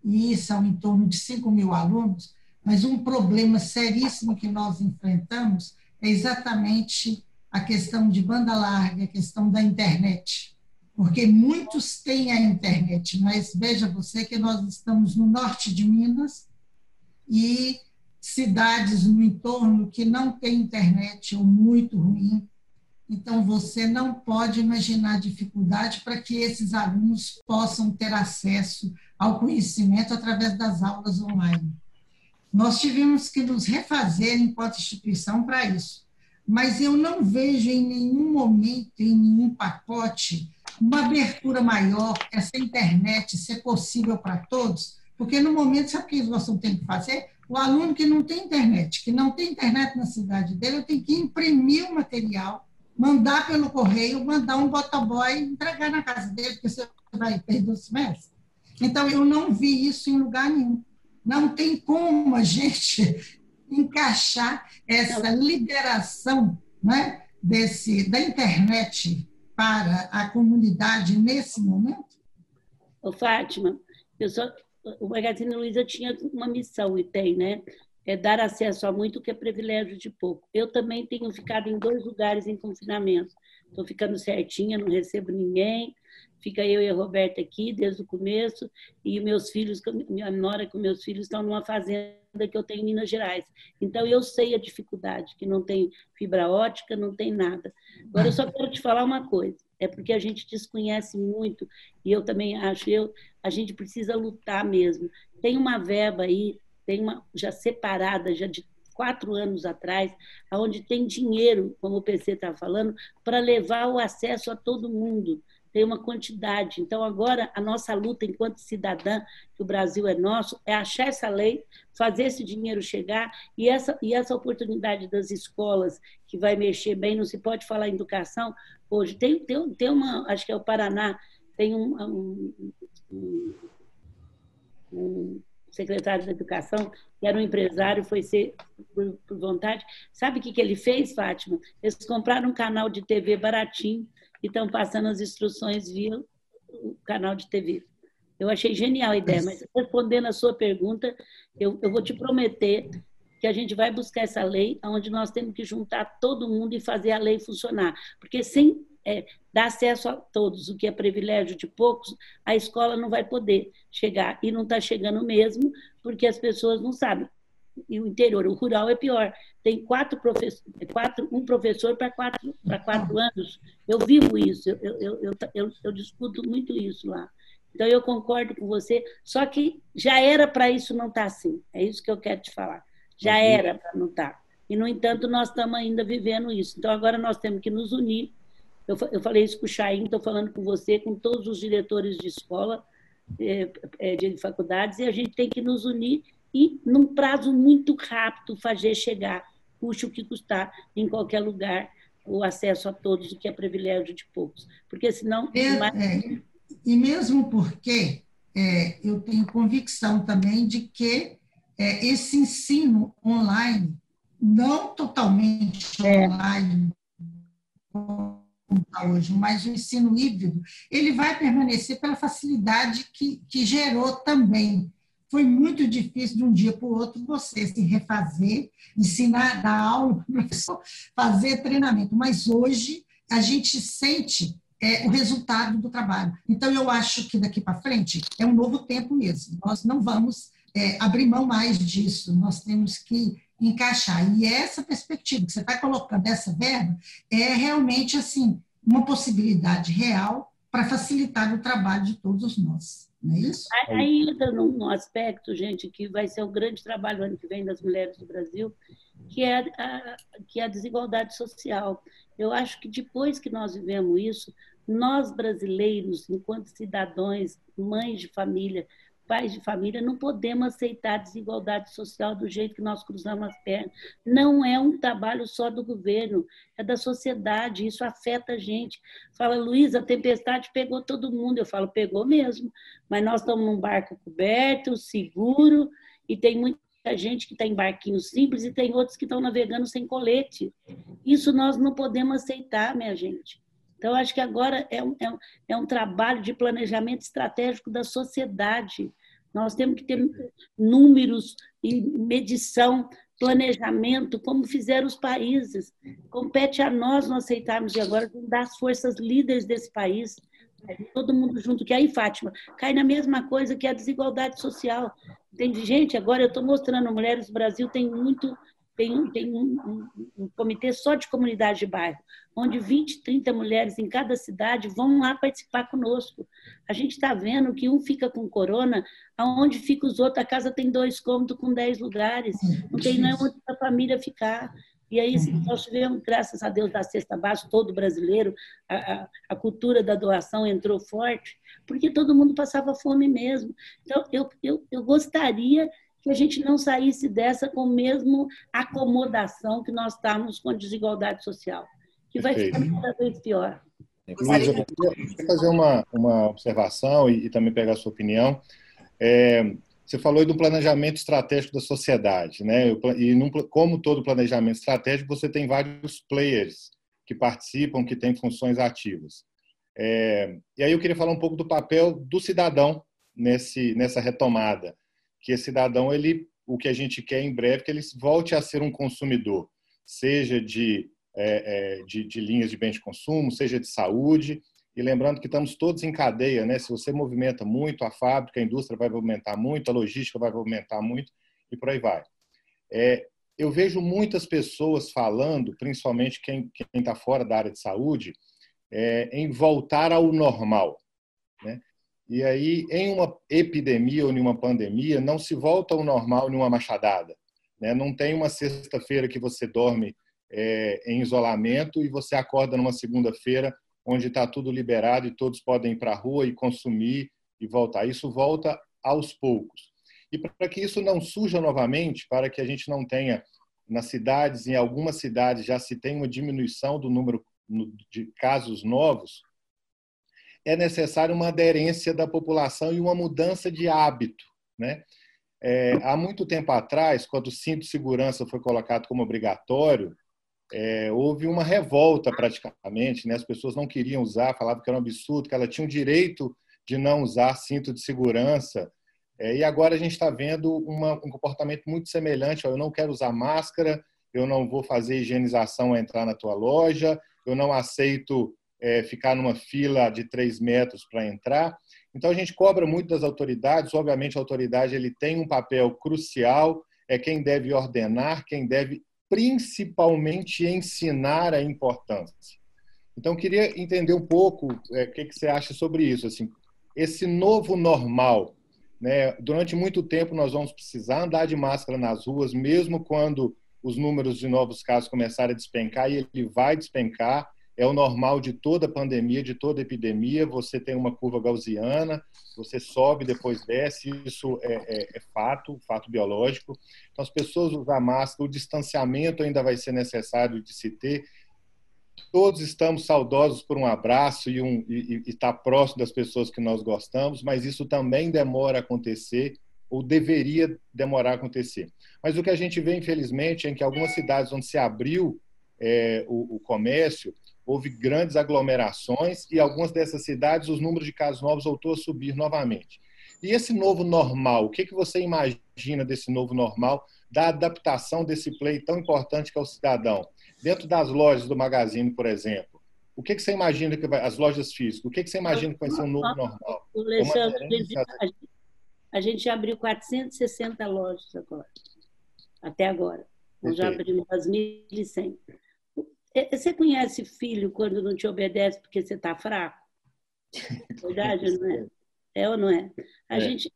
G: e são em torno de 5 mil alunos, mas um problema seríssimo que nós enfrentamos é exatamente a questão de banda larga, a questão da internet. Porque muitos têm a internet, mas veja você que nós estamos no norte de Minas e cidades no entorno que não têm internet ou muito ruim. Então, você não pode imaginar dificuldade para que esses alunos possam ter acesso ao conhecimento através das aulas online. Nós tivemos que nos refazer enquanto instituição para isso. Mas eu não vejo em nenhum momento, em nenhum pacote, uma abertura maior, essa internet ser possível para todos, porque no momento, sabe o que nós temos que fazer? O aluno que não tem internet, que não tem internet na cidade dele, eu tenho que imprimir o material, mandar pelo correio, mandar um botoboy entregar na casa dele, porque você vai perder o semestre. Então, eu não vi isso em lugar nenhum. Não tem como a gente encaixar essa liberação né, desse, da internet para a comunidade nesse momento?
F: Ô, Fátima, eu só, o Magazine Luiza tinha uma missão, e tem, né? É dar acesso a muito que é privilégio de pouco. Eu também tenho ficado em dois lugares em confinamento. Estou ficando certinha, não recebo ninguém, Fica eu e a Roberta aqui desde o começo e meus filhos, minha nora com meus filhos estão numa fazenda que eu tenho em Minas Gerais. Então eu sei a dificuldade, que não tem fibra ótica, não tem nada. Agora eu só quero te falar uma coisa, é porque a gente desconhece muito e eu também acho, eu, a gente precisa lutar mesmo. Tem uma verba aí, tem uma já separada, já de quatro anos atrás, onde tem dinheiro, como o PC está falando, para levar o acesso a todo mundo tem uma quantidade. Então, agora, a nossa luta enquanto cidadã, que o Brasil é nosso, é achar essa lei, fazer esse dinheiro chegar e essa, e essa oportunidade das escolas, que vai mexer bem, não se pode falar em educação. Hoje, tem, tem, tem uma, acho que é o Paraná, tem um, um, um, secretário da Educação, que era um empresário, foi ser por, por vontade. Sabe o que, que ele fez, Fátima? Eles compraram um canal de TV baratinho, e estão passando as instruções via o canal de TV. Eu achei genial a ideia, mas respondendo a sua pergunta, eu, eu vou te prometer que a gente vai buscar essa lei, onde nós temos que juntar todo mundo e fazer a lei funcionar. Porque sem é, dar acesso a todos, o que é privilégio de poucos, a escola não vai poder chegar. E não está chegando mesmo, porque as pessoas não sabem e o interior. O rural é pior. Tem quatro professores, quatro, um professor para quatro, quatro anos. Eu vivo isso, eu, eu, eu, eu, eu discuto muito isso lá. Então, eu concordo com você, só que já era para isso não estar tá assim. É isso que eu quero te falar. Já uhum. era para não estar. Tá. E, no entanto, nós estamos ainda vivendo isso. Então, agora nós temos que nos unir. Eu, eu falei isso com o Chaim, estou falando com você, com todos os diretores de escola, é, de faculdades, e a gente tem que nos unir e, num prazo muito rápido, fazer chegar, custe o que custar, em qualquer lugar, o acesso a todos, o que é privilégio de poucos. Porque senão.
G: É, mais... é, e mesmo porque é, eu tenho convicção também de que é, esse ensino online, não totalmente é. online, hoje, mas o ensino híbrido, ele vai permanecer pela facilidade que, que gerou também foi muito difícil de um dia para o outro você se refazer, ensinar, dar aula, fazer treinamento. Mas hoje a gente sente é, o resultado do trabalho. Então, eu acho que daqui para frente é um novo tempo mesmo. Nós não vamos é, abrir mão mais disso, nós temos que encaixar. E essa perspectiva que você está colocando, essa verba, é realmente assim uma possibilidade real para facilitar o trabalho de todos nós. não é isso?
F: Entra num aspecto, gente, que vai ser um grande trabalho ano que vem das mulheres do Brasil, que é a, que é a desigualdade social. Eu acho que depois que nós vivemos isso, nós brasileiros, enquanto cidadãos, mães de família, pais de família, não podemos aceitar a desigualdade social do jeito que nós cruzamos as pernas. Não é um trabalho só do governo, é da sociedade, isso afeta a gente. Fala, Luiz, a tempestade pegou todo mundo. Eu falo, pegou mesmo, mas nós estamos num barco coberto, seguro, e tem muita gente que está em barquinhos simples e tem outros que estão navegando sem colete. Isso nós não podemos aceitar, minha gente. Então, acho que agora é um, é um, é um trabalho de planejamento estratégico da sociedade. Nós temos que ter números e medição, planejamento, como fizeram os países. Compete a nós não aceitarmos e agora das forças líderes desse país, todo mundo junto, que aí, Fátima, cai na mesma coisa que a desigualdade social. Tem gente, agora eu estou mostrando, Mulheres do Brasil tem muito tem, tem um, um, um, comitê só de comunidade de bairro, onde 20, 30 mulheres em cada cidade vão lá participar conosco. A gente está vendo que um fica com corona, aonde fica os outros, a casa tem dois cômodos com 10 lugares, não tem nem onde a família ficar. E aí nós tivemos, graças a Deus, da cesta básica, todo brasileiro, a, a, a, cultura da doação entrou forte, porque todo mundo passava fome mesmo. Então, eu, eu, eu gostaria que a gente não saísse dessa com a mesma acomodação que nós estamos com a desigualdade social, que vai ficar cada vez pior.
H: Luiz, eu queria fazer uma, uma observação e, e também pegar a sua opinião. É, você falou do planejamento estratégico da sociedade, né? E num, como todo planejamento estratégico, você tem vários players que participam, que têm funções ativas. É, e aí eu queria falar um pouco do papel do cidadão nesse, nessa retomada que esse cidadão ele o que a gente quer em breve que ele volte a ser um consumidor, seja de, é, é, de, de, linhas de bens de consumo, seja de saúde. E lembrando que estamos todos em cadeia, né? Se você movimenta muito, a fábrica, a indústria vai movimentar muito, a logística vai movimentar muito e por aí vai. É, eu vejo muitas pessoas falando, principalmente quem está fora da área de saúde, é, em voltar ao normal. Né? E aí, em uma epidemia ou em uma pandemia, não se volta ao normal em uma machadada. Né? Não tem uma sexta-feira que você dorme é, em isolamento e você acorda numa segunda-feira onde está tudo liberado e todos podem ir para a rua e consumir e voltar. Isso volta aos poucos. E para que isso não surja novamente, para que a gente não tenha nas cidades, em algumas cidades já se tem uma diminuição do número de casos novos, é necessário uma aderência da população e uma mudança de hábito. Né? É, há muito tempo atrás, quando o cinto de segurança foi colocado como obrigatório, é, houve uma revolta praticamente, né? as pessoas não queriam usar, falavam que era um absurdo, que ela tinha o direito de não usar cinto de segurança. É, e agora a gente está vendo uma, um comportamento muito semelhante: ó, eu não quero usar máscara, eu não vou fazer higienização a entrar na tua loja, eu não aceito é, ficar numa fila de três metros para entrar. Então a gente cobra muito das autoridades. Obviamente a autoridade ele tem um papel crucial, é quem deve ordenar, quem deve principalmente ensinar a importância. Então queria entender um pouco é, o que, que você acha sobre isso. Assim, esse novo normal, né? Durante muito tempo nós vamos precisar andar de máscara nas ruas, mesmo quando os números de novos casos começarem a despencar, e ele vai despencar é o normal de toda pandemia, de toda epidemia. Você tem uma curva gaussiana, você sobe, depois desce, isso é, é, é, fato, fato biológico. Então, as pessoas usar máscara, o distanciamento ainda vai ser necessário de se ter. Todos estamos saudosos por um abraço e, um, estar próximo das pessoas que nós gostamos, mas isso também demora a acontecer ou deveria demorar a acontecer. Mas o que a gente vê, infelizmente, é que algumas cidades onde se abriu é, o, o comércio, houve grandes aglomerações e algumas dessas cidades os números de casos novos voltou a subir novamente. E esse novo normal, o que, que você imagina desse novo normal, da adaptação desse play tão importante que é o cidadão? Dentro das lojas do Magazine, por exemplo, o que, que você imagina que vai, as lojas físicas, o que, que você imagina que vai ser um novo normal?
F: Alexandre, a, gente, a gente abriu 460 lojas agora, até agora. Nós já abrimos as 1.100. É, você conhece filho quando não te obedece porque você está fraco? Verdade, não é? É ou não é? A é. gente,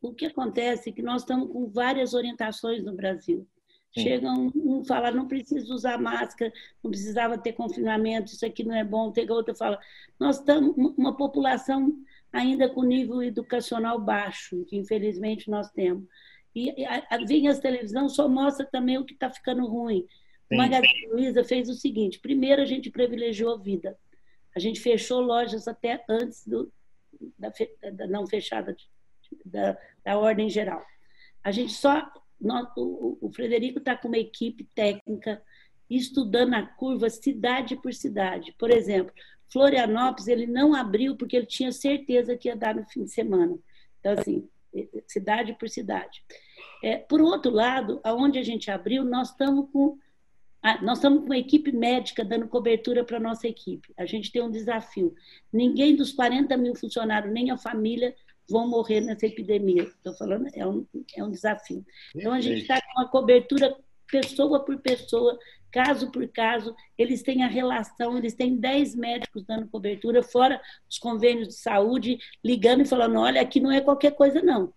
F: o que acontece é que nós estamos com várias orientações no Brasil. Chega um, um fala, não precisa usar máscara, não precisava ter confinamento, isso aqui não é bom. Tem outra fala, nós estamos uma população ainda com nível educacional baixo, que infelizmente nós temos. E a, a, vem as televisão só mostra também o que está ficando ruim. Sim. Magazine Luiza fez o seguinte: primeiro a gente privilegiou a vida. A gente fechou lojas até antes do, da, da não fechada da, da ordem geral. A gente só o, o Frederico está com uma equipe técnica estudando a curva cidade por cidade. Por exemplo, Florianópolis ele não abriu porque ele tinha certeza que ia dar no fim de semana. Então, assim, cidade por cidade. É, por outro lado, aonde a gente abriu, nós estamos com nós estamos com uma equipe médica dando cobertura para a nossa equipe. A gente tem um desafio. Ninguém dos 40 mil funcionários, nem a família, vão morrer nessa epidemia. Estou falando, é um, é um desafio. Então, a gente está com uma cobertura pessoa por pessoa, caso por caso, eles têm a relação, eles têm 10 médicos dando cobertura, fora os convênios de saúde, ligando e falando: olha, aqui não é qualquer coisa, não.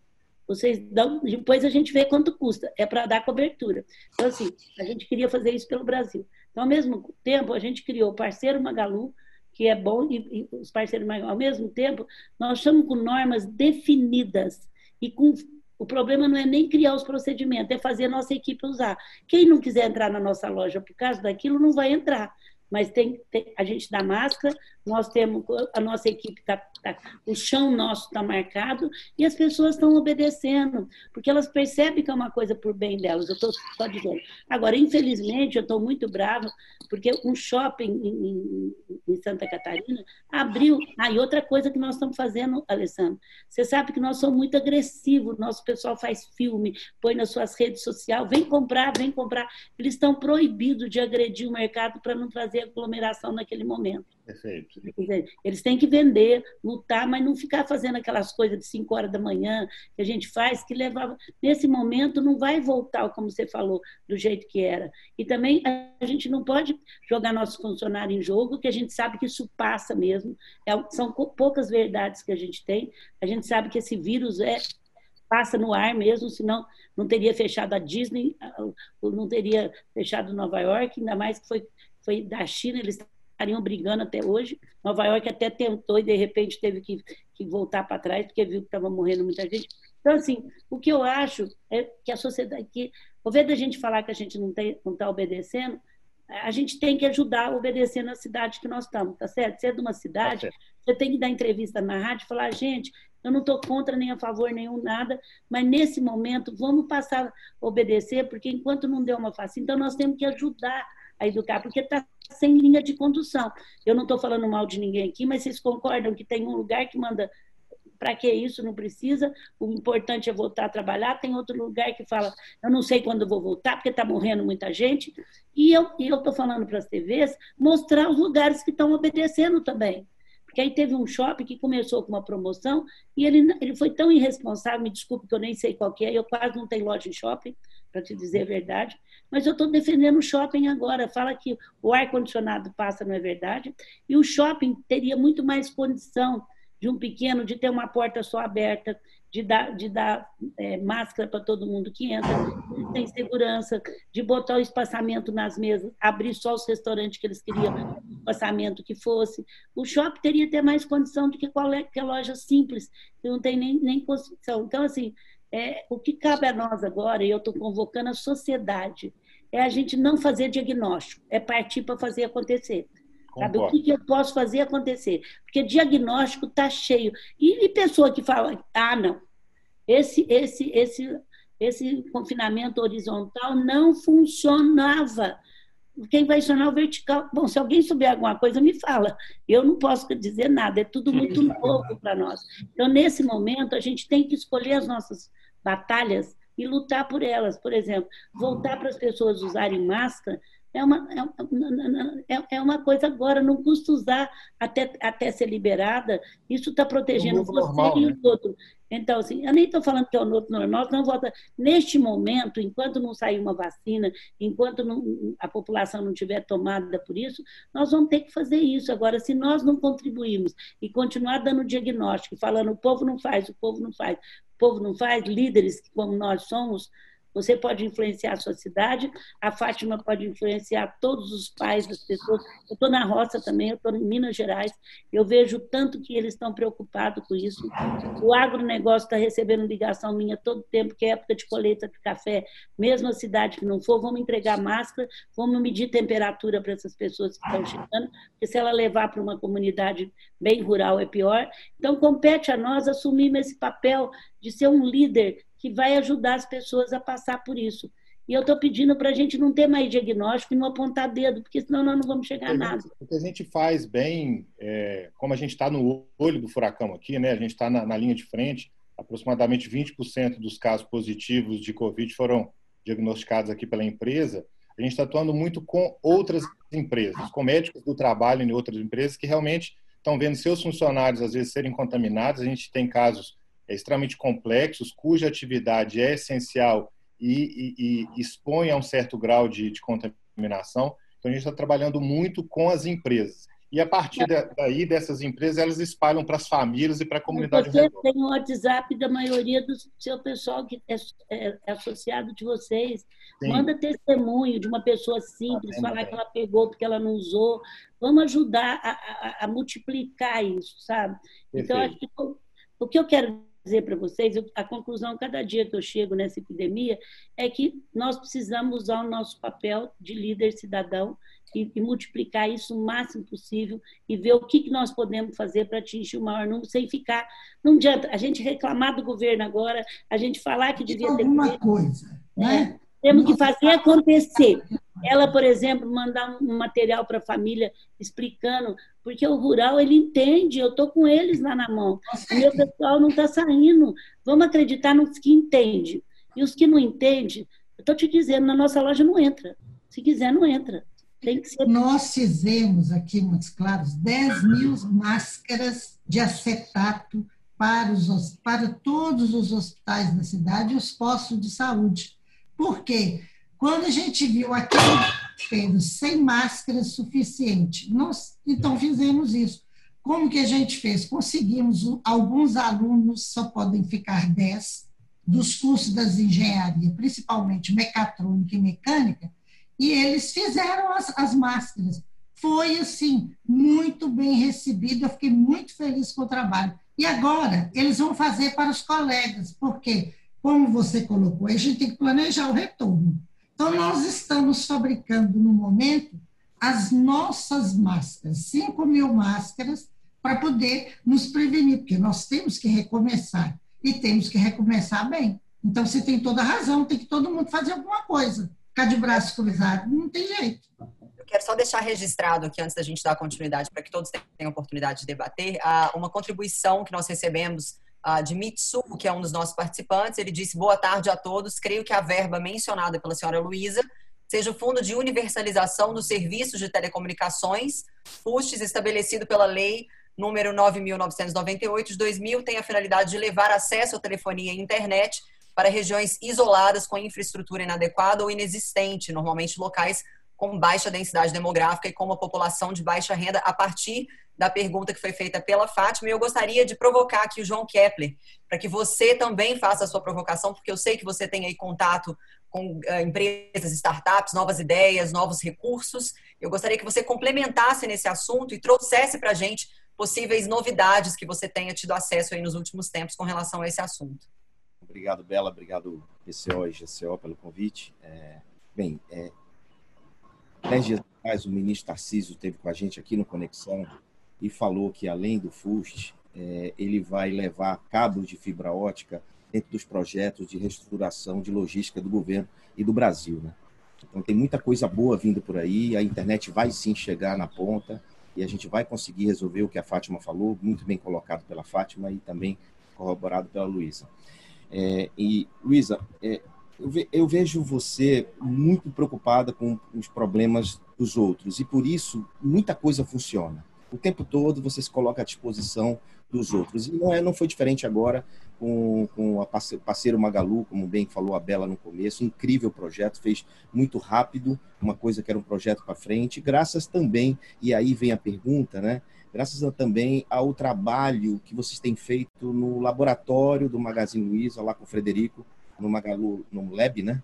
F: Vocês dão, depois a gente vê quanto custa, é para dar cobertura. Então, assim, a gente queria fazer isso pelo Brasil. Então, ao mesmo tempo, a gente criou o parceiro Magalu, que é bom, e, e os parceiros, mas ao mesmo tempo, nós estamos com normas definidas e com o problema não é nem criar os procedimentos, é fazer a nossa equipe usar. Quem não quiser entrar na nossa loja por causa daquilo, não vai entrar mas tem, tem, a gente dá máscara, nós temos, a nossa equipe está, tá, o chão nosso está marcado e as pessoas estão obedecendo, porque elas percebem que é uma coisa por bem delas, eu estou só dizendo. Agora, infelizmente, eu estou muito brava, porque um shopping em, em, em, Santa Catarina abriu. Ah, e outra coisa que nós estamos fazendo, Alessandro, você sabe que nós somos muito agressivos, nosso pessoal faz filme, põe nas suas redes sociais, vem comprar, vem comprar. Eles estão proibidos de agredir o mercado para não trazer aglomeração naquele momento. Perfeito. Eles têm que vender, lutar, mas não ficar fazendo aquelas coisas de 5 horas da manhã que a gente faz, que levava. Nesse momento não vai voltar, como você falou, do jeito que era. E também a gente não pode jogar nosso funcionário em jogo, que a gente sabe que isso passa mesmo. É, são poucas verdades que a gente tem. A gente sabe que esse vírus é passa no ar mesmo, senão não teria fechado a Disney, não teria fechado Nova York, ainda mais que foi foi da China, eles estariam brigando até hoje. Nova York até tentou e de repente teve que, que voltar para trás porque viu que estava morrendo muita gente. Então, assim, o que eu acho é que a sociedade, que, ao invés da gente falar que a gente não está não tá obedecendo, a gente tem que ajudar a obedecer na cidade que nós estamos, tá certo? Você é de uma cidade, tá você tem que dar entrevista na rádio e falar, gente, eu não estou contra nem a favor nenhum nada, mas nesse momento vamos passar a obedecer, porque enquanto não deu uma face, então nós temos que ajudar a educar, porque está sem linha de condução. Eu não estou falando mal de ninguém aqui, mas vocês concordam que tem um lugar que manda para que isso? Não precisa. O importante é voltar a trabalhar. Tem outro lugar que fala, eu não sei quando vou voltar, porque está morrendo muita gente. E eu estou falando para as TVs mostrar os lugares que estão obedecendo também. Porque aí teve um shopping que começou com uma promoção e ele, ele foi tão irresponsável, me desculpe que eu nem sei qual que é, eu quase não tenho loja em shopping, para te dizer a verdade, mas eu estou defendendo o shopping agora. Fala que o ar-condicionado passa, não é verdade? E o shopping teria muito mais condição de um pequeno, de ter uma porta só aberta, de dar, de dar é, máscara para todo mundo que entra, ter segurança, de botar o espaçamento nas mesas, abrir só os restaurantes que eles queriam, o espaçamento que fosse. O shopping teria ter mais condição do que qualquer loja simples, que não tem nem, nem construção. Então, assim, é, o que cabe a nós agora, e eu estou convocando a sociedade, é a gente não fazer diagnóstico, é partir para fazer acontecer. Sabe? O que, que, eu posso fazer acontecer? Porque diagnóstico está cheio. E, e, pessoa que fala, ah, não, esse, esse, esse, esse confinamento horizontal não funcionava. Quem vai funcionar o vertical? Bom, se alguém souber alguma coisa, me fala. Eu não posso dizer nada, é tudo muito novo para nós. Então, nesse momento, a gente tem que escolher as nossas batalhas e lutar por elas. Por exemplo, voltar para as pessoas usarem máscara é uma, é, é, é uma coisa agora, não custa usar até, até ser liberada, isso está protegendo você normal, e né? o outro. Então, assim, eu nem estou falando que é o novo normal, não volta. Neste momento, enquanto não sair uma vacina, enquanto não, a população não tiver tomada por isso, nós vamos ter que fazer isso. Agora, se nós não contribuirmos e continuar dando diagnóstico, falando o povo não faz, o povo não faz, povo não faz, líderes como nós somos, você pode influenciar a sua cidade, a Fátima pode influenciar todos os pais das pessoas. Eu estou na roça também, eu estou em Minas Gerais, eu vejo tanto que eles estão preocupados com isso. O agronegócio está recebendo ligação minha todo tempo, que é época de colheita de café, mesmo a cidade que não for, vamos entregar máscara, vamos medir temperatura para essas pessoas que estão chegando, porque se ela levar para uma comunidade bem rural é pior. Então, compete a nós assumirmos esse papel de ser um líder que vai ajudar as pessoas a passar por isso. E eu estou pedindo para a gente não ter mais diagnóstico e não apontar dedo, porque senão nós não vamos chegar a nada.
H: O que a gente faz bem, é, como a gente está no olho do furacão aqui, né? a gente está na, na, linha de frente, aproximadamente 20% dos casos positivos de Covid foram diagnosticados aqui pela empresa. A gente está atuando muito com outras empresas, com médicos do trabalho em outras empresas que realmente estão vendo seus funcionários, às vezes, serem contaminados. A gente tem casos extremamente complexos, cuja atividade é essencial e, e, e expõe a um certo grau de, de contaminação. Então, a gente está trabalhando muito com as empresas. E a partir daí, dessas empresas, elas espalham para as famílias e para a comunidade.
F: Você tem o WhatsApp da maioria do seu pessoal que é, é, é associado de vocês. Sim. Manda testemunho de uma pessoa simples, ah, falar que ela pegou porque ela não usou. Vamos ajudar a, a, a multiplicar isso, sabe? Perfeito. Então, acho que o que eu quero dizer para vocês, a conclusão cada dia que eu chego nessa epidemia é que nós precisamos usar o nosso papel de líder cidadão e, e multiplicar isso o máximo possível e ver o que, que nós podemos fazer para atingir o maior número sem ficar. Não adianta a gente reclamar do governo agora, a gente falar que devia
G: ter. Alguma coisa, né?
F: Temos que fazer acontecer. Ela, por exemplo, mandar um material para a família explicando, porque o rural ele entende, eu estou com eles lá na mão. O meu pessoal não está saindo. Vamos acreditar nos que entendem. E os que não entendem, eu estou te dizendo, na nossa loja não entra. Se quiser, não entra. Ser.
G: Nós fizemos aqui, muitos claros, 10 mil máscaras de acetato para, os, para todos os hospitais da cidade e os postos de saúde. Por quê? Quando a gente viu aquele Pedro sem máscara suficiente, nós então fizemos isso. Como que a gente fez? Conseguimos, alguns alunos só podem ficar 10 dos cursos das engenharia, principalmente mecatrônica e mecânica, e eles fizeram as, as máscaras. Foi, assim, muito bem recebido, eu fiquei muito feliz com o trabalho. E agora, eles vão fazer para os colegas, porque, como você colocou, a gente tem que planejar o retorno. Então, nós estamos fabricando, no momento, as nossas máscaras, 5 mil máscaras, para poder nos prevenir, porque nós temos que recomeçar e temos que recomeçar bem. Então, você tem toda a razão, tem que todo mundo fazer alguma coisa. Ficar de braço cruzado, não tem jeito.
A: Eu quero só deixar registrado aqui, antes da gente dar continuidade, para que todos tenham oportunidade de debater, uma contribuição que nós recebemos de Mitsu, que é um dos nossos participantes. Ele disse: Boa tarde a todos. Creio que a verba mencionada pela senhora Luísa seja o Fundo de Universalização dos Serviços de Telecomunicações, FUSTES, estabelecido pela Lei número 9.998 de 2000, tem a finalidade de levar acesso à telefonia e internet para regiões isoladas com infraestrutura inadequada ou inexistente, normalmente locais com baixa densidade demográfica e com uma população de baixa renda, a partir da pergunta que foi feita pela Fátima. E eu gostaria de provocar aqui o João Kepler, para que você também faça a sua provocação, porque eu sei que você tem aí contato com uh, empresas, startups, novas ideias, novos recursos. Eu gostaria que você complementasse nesse assunto e trouxesse para a gente possíveis novidades que você tenha tido acesso aí nos últimos tempos com relação a esse assunto.
C: Obrigado, Bela. Obrigado, PCO e GCO, pelo convite. É, bem, é, dez dias atrás, o ministro Tarcísio esteve com a gente aqui no Conexão e falou que, além do FUST, é, ele vai levar cabos de fibra ótica dentro dos projetos de reestruturação de logística do governo e do Brasil. Né? Então, tem muita coisa boa vindo por aí, a internet vai sim chegar na ponta e a gente vai conseguir resolver o que a Fátima falou, muito bem colocado pela Fátima e também corroborado pela Luísa. É, e, Luísa, é, eu vejo você muito preocupada com os problemas dos outros e por isso muita coisa funciona. O tempo todo você se coloca à disposição dos outros. E não, é, não foi diferente agora com, com a parceiro Magalu, como bem falou a Bela no começo. Incrível projeto, fez muito rápido, uma coisa que era um projeto para frente, graças também, e aí vem a pergunta, né? Graças também ao trabalho que vocês têm feito no laboratório do Magazine Luiza, lá com o Frederico, no Magalu, no Lab, né?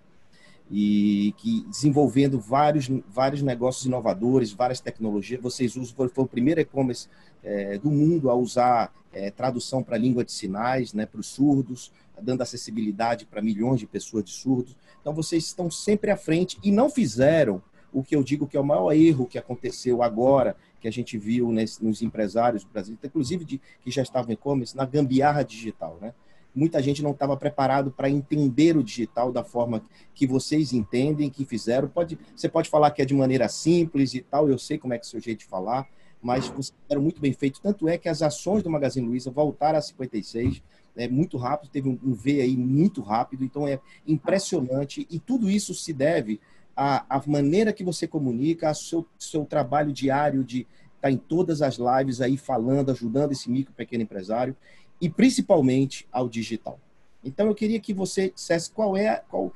C: E que desenvolvendo vários, vários negócios inovadores, várias tecnologias. Vocês usam, foi, foi o primeiro e-commerce é, do mundo a usar é, tradução para língua de sinais, né, para os surdos, dando acessibilidade para milhões de pessoas de surdos. Então, vocês estão sempre à frente e não fizeram o que eu digo que é o maior erro que aconteceu agora, que a gente viu nesse, nos empresários do Brasil, inclusive de, que já estavam em e-commerce, na gambiarra digital, né? Muita gente não estava preparado para entender o digital da forma que vocês entendem, que fizeram. Pode, você pode falar que é de maneira simples e tal, eu sei como é que é o seu jeito de falar, mas vocês fizeram muito bem feito. Tanto é que as ações do Magazine Luiza voltaram a 56, é muito rápido, teve um, um V aí muito rápido, então é impressionante e tudo isso se deve à, à maneira que você comunica, ao seu, seu trabalho diário de estar tá em todas as lives aí falando, ajudando esse micro pequeno empresário e principalmente ao digital. Então eu queria que você dissesse qual é, qual,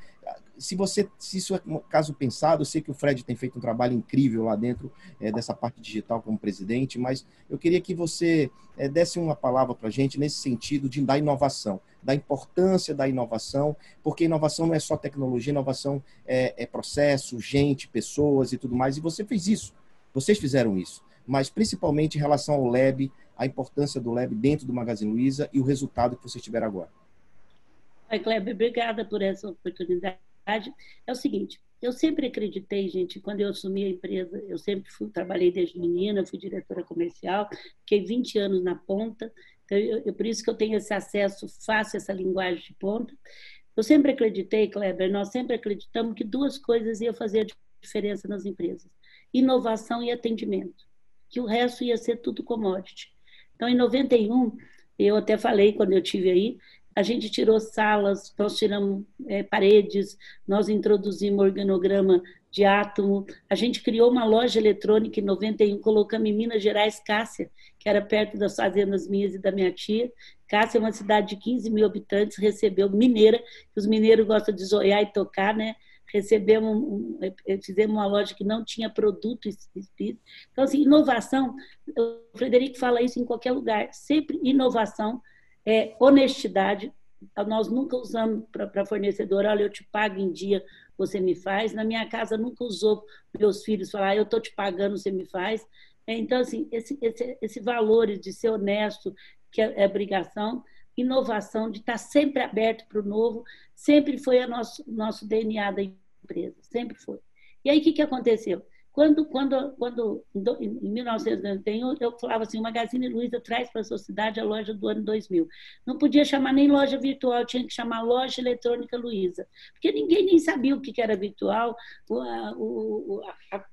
C: se você, se isso é um caso pensado, eu sei que o Fred tem feito um trabalho incrível lá dentro é, dessa parte digital como presidente, mas eu queria que você é, desse uma palavra para a gente nesse sentido de da inovação, da importância da inovação, porque inovação não é só tecnologia, inovação é, é processo, gente, pessoas e tudo mais. E você fez isso, vocês fizeram isso, mas principalmente em relação ao Lab, a importância do Lab dentro do Magazine Luiza e o resultado que vocês tiveram agora.
F: Oi, Kleber, obrigada por essa oportunidade. É o seguinte, eu sempre acreditei, gente, quando eu assumi a empresa, eu sempre fui, trabalhei desde menina, fui diretora comercial, fiquei 20 anos na ponta, então eu, eu, por isso que eu tenho esse acesso fácil, essa linguagem de ponta. Eu sempre acreditei, Kleber, nós sempre acreditamos que duas coisas iam fazer a diferença nas empresas: inovação e atendimento, que o resto ia ser tudo commodity. Então, em 91, eu até falei quando eu tive aí, a gente tirou salas, nós tiramos é, paredes, nós introduzimos organograma de átomo, a gente criou uma loja eletrônica em 91, colocamos em Minas Gerais, Cássia, que era perto das fazendas minhas e da minha tia. Cássia é uma cidade de 15 mil habitantes, recebeu mineira, que os mineiros gostam de zoiar e tocar, né? Recebemos, eh, fizemos uma loja que não tinha produto espírito. Então, assim, inovação, o Frederico fala isso em qualquer lugar, sempre inovação, é, honestidade, nós nunca usamos para fornecedor, olha, eu te pago em dia, você me faz. Na minha casa nunca usou meus filhos falar, ah, eu estou te pagando, você me faz. É, então, assim, esse, esse, esse valor de ser honesto, que é, é obrigação, inovação, de estar sempre aberto para o novo, sempre foi o nosso, nosso DNA da empresa, sempre foi. E aí, o que, que aconteceu? Quando, quando, quando em 1991, eu falava assim, o Magazine Luiza traz para a sociedade a loja do ano 2000. Não podia chamar nem loja virtual, tinha que chamar loja eletrônica Luiza, porque ninguém nem sabia o que era virtual, o, a, a,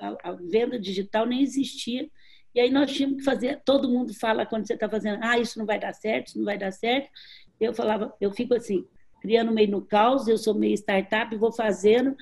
F: a, a venda digital nem existia. E aí nós tínhamos que fazer, todo mundo fala quando você está fazendo, ah, isso não vai dar certo, isso não vai dar certo. Eu falava, eu fico assim, criando meio no caos, eu sou meio startup, vou fazendo,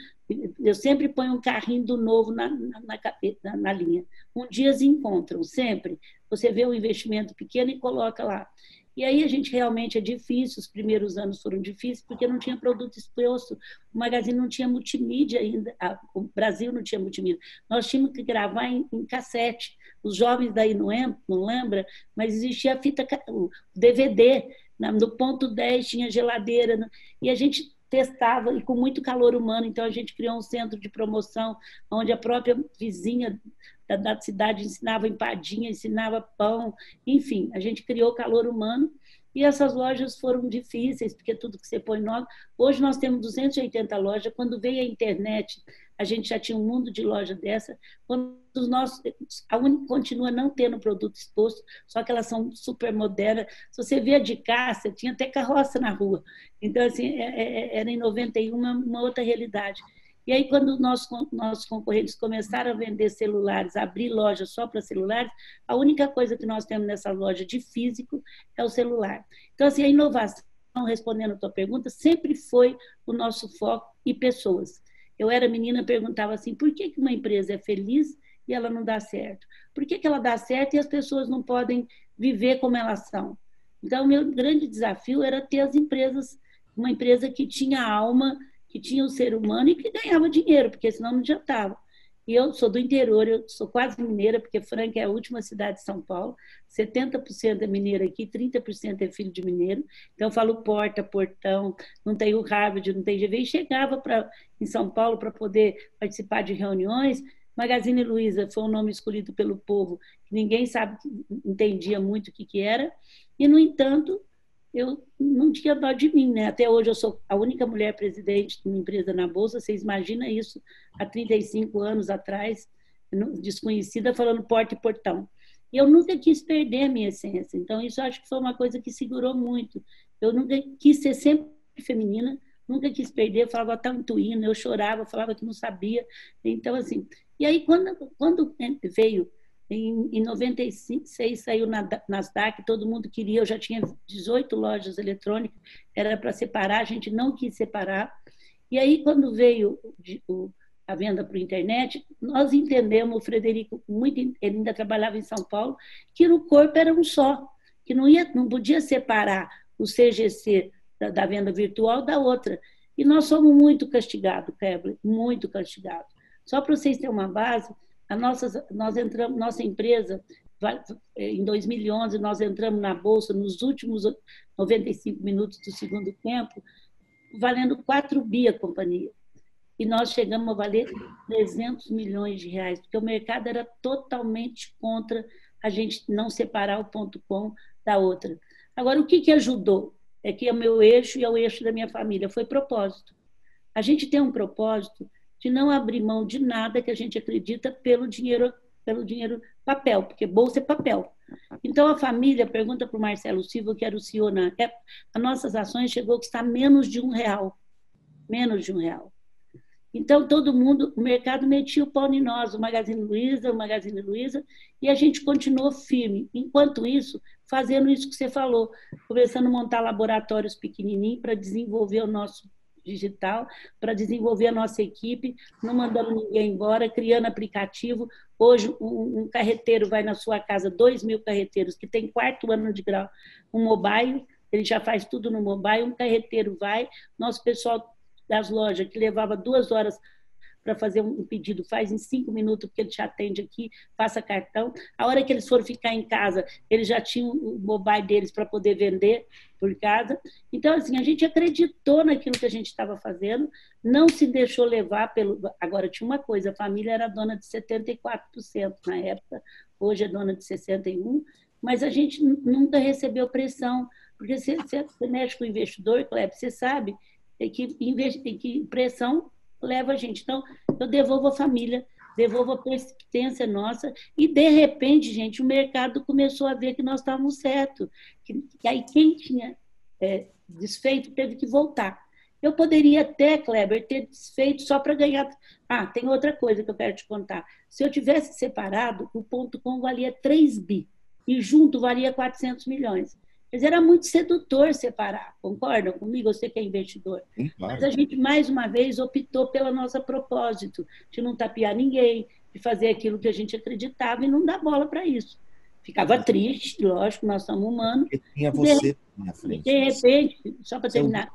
F: eu sempre ponho um carrinho do novo na, na, na, na linha. Um dia se encontram, sempre. Você vê um investimento pequeno e coloca lá. E aí a gente realmente é difícil, os primeiros anos foram difíceis, porque não tinha produto exposto, o Magazine não tinha multimídia ainda, o Brasil não tinha multimídia. Nós tínhamos que gravar em, em cassete. Os jovens daí não, não lembra, mas existia a fita, o DVD, no ponto 10 tinha geladeira, e a gente testava e com muito calor humano, então a gente criou um centro de promoção onde a própria vizinha da, da cidade ensinava empadinha, ensinava pão, enfim, a gente criou calor humano e essas lojas foram difíceis, porque tudo que você põe novo. Hoje nós temos 280 lojas. Quando veio a internet, a gente já tinha um mundo de loja dessa. Quando os nossos, a Uni continua não tendo produto exposto, só que elas são super modernas. Se você vê a de Cássia, tinha até carroça na rua. Então, assim, é, é, é, era em 91 uma, outra realidade. E aí, quando nossos, nossos concorrentes começaram a vender celulares, abrir lojas só para celulares, a única coisa que nós temos nessa loja de físico é o celular. Então, assim, a inovação respondendo a tua pergunta, sempre foi o nosso foco e pessoas. Eu era menina, perguntava assim, por que uma empresa é feliz e ela não dá certo? Por que ela dá certo e as pessoas não podem viver como elas são? Então, o meu grande desafio era ter as empresas, uma empresa que tinha alma, que tinha o ser humano e que ganhava dinheiro, porque senão não adiantava. E eu sou do interior, eu sou quase mineira, porque Franca é a última cidade de São Paulo. 70% é mineira aqui, 30% é filho de mineiro. Então eu falo porta, portão, não tenho Harvard, não tenho GV. E chegava pra, em São Paulo para poder participar de reuniões. Magazine Luiza foi um nome escolhido pelo povo, que ninguém sabe, entendia muito o que, que era. E, no entanto, eu não tinha dó de mim, né? Até hoje eu sou a única mulher presidente de uma empresa na Bolsa, vocês imaginam isso há 35 anos atrás, desconhecida, falando porta e portão. E eu nunca quis perder a minha essência, então isso acho que foi uma coisa que segurou muito. Eu nunca quis ser sempre feminina, nunca quis perder, eu falava tão intuindo, eu chorava, falava que não sabia. Então, assim, e aí quando, quando veio em, em 96 saiu na Nasdaq, todo mundo queria, eu já tinha 18 lojas eletrônicas, era para separar, a gente não quis separar. E aí, quando veio o, a venda para a internet, nós entendemos, o Frederico, muito, ele ainda trabalhava em São Paulo, que o corpo era um só, que não, ia, não podia separar o CGC da, da venda virtual da outra. E nós somos muito castigados, Kevin, muito castigados. Só para vocês terem uma base, a nossa, nós entramos, nossa empresa, em 2011, nós entramos na Bolsa nos últimos 95 minutos do segundo tempo, valendo 4 bi a companhia. E nós chegamos a valer 300 milhões de reais, porque o mercado era totalmente contra a gente não separar o ponto com da outra. Agora, o que, que ajudou? É que é o meu eixo e é o eixo da minha família, foi propósito. A gente tem um propósito de não abrir mão de nada que a gente acredita pelo dinheiro, pelo dinheiro papel, porque bolsa é papel. Então a família pergunta para o Marcelo Silva, que era o CEO na época, as nossas ações chegou a custar menos de um real, menos de um real. Então todo mundo, o mercado metia o pau em nós, o Magazine Luiza, o Magazine Luiza, e a gente continuou firme. Enquanto isso, fazendo isso que você falou, começando a montar laboratórios pequenininhos para desenvolver o nosso digital para desenvolver a nossa equipe, não mandando ninguém embora, criando aplicativo. Hoje, um, um carreteiro vai na sua casa, dois mil carreteiros que tem quarto ano de grau, um mobile, ele já faz tudo no mobile, um carreteiro vai, nosso pessoal das lojas, que levava duas horas para fazer um pedido, faz em cinco minutos, porque ele te atende aqui, passa cartão. A hora que eles foram ficar em casa, eles já tinham o mobile deles para poder vender por casa. Então, assim, a gente acreditou naquilo que a gente estava fazendo, não se deixou levar pelo. Agora, tinha uma coisa: a família era dona de 74% na época, hoje é dona de 61%, mas a gente nunca recebeu pressão, porque você, você mexe com o investidor, Kleber, você sabe que, que pressão leva a gente. Então, eu devolvo a família, devolvo a persistência nossa, e de repente, gente, o mercado começou a ver que nós estávamos certos. Que, que aí quem tinha é, desfeito teve que voltar. Eu poderia até, Kleber, ter desfeito só para ganhar. Ah, tem outra coisa que eu quero te contar. Se eu tivesse separado, o ponto com valia 3 bi e junto valia 400 milhões. Mas era muito sedutor separar, concordam comigo? Você que é investidor. Claro. Mas a gente, mais uma vez, optou pelo nosso propósito, de não tapear ninguém, de fazer aquilo que a gente acreditava e não dar bola para isso. Ficava triste, lógico, nós somos humanos.
C: E tinha você de, na frente.
F: De repente, só para terminar,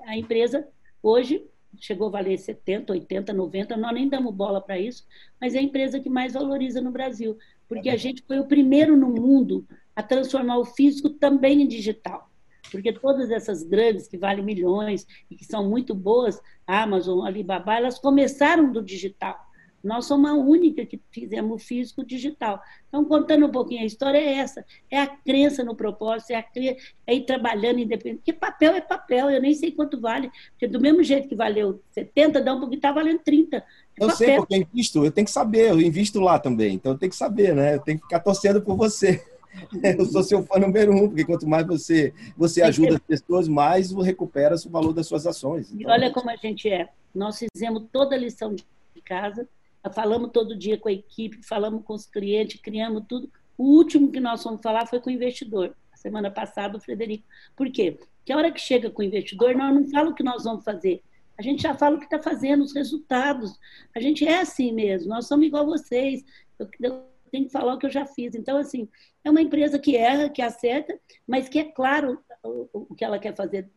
F: a empresa hoje chegou a valer 70, 80, 90, nós nem damos bola para isso, mas é a empresa que mais valoriza no Brasil, porque a gente foi o primeiro no mundo a transformar o físico também em digital. Porque todas essas grandes que valem milhões e que são muito boas, Amazon, Alibaba, elas começaram do digital. Nós somos a única que fizemos o físico digital. Então, contando um pouquinho a história, é essa: é a crença no propósito, é, a cre... é ir trabalhando independente. Porque papel é papel, eu nem sei quanto vale. Porque do mesmo jeito que valeu 70, dá um pouquinho, está valendo 30. É
C: eu papel. sei, porque eu invisto, eu tenho que saber, eu invisto lá também. Então, eu tenho que saber, né? Eu tenho que ficar torcendo por você. Eu sou seu fã número um, porque quanto mais você, você ajuda as pessoas, mais recupera o valor das suas ações.
F: Então... E olha como a gente é. Nós fizemos toda a lição de casa, falamos todo dia com a equipe, falamos com os clientes, criamos tudo. O último que nós fomos falar foi com o investidor. Semana passada, o Frederico. Por quê? Que a hora que chega com o investidor, nós não falamos o que nós vamos fazer. A gente já fala o que está fazendo, os resultados. A gente é assim mesmo, nós somos igual vocês. Eu, eu tenho que falar o que eu já fiz. Então, assim, é uma empresa que erra, que acerta, mas que é claro o, que ela quer fazer.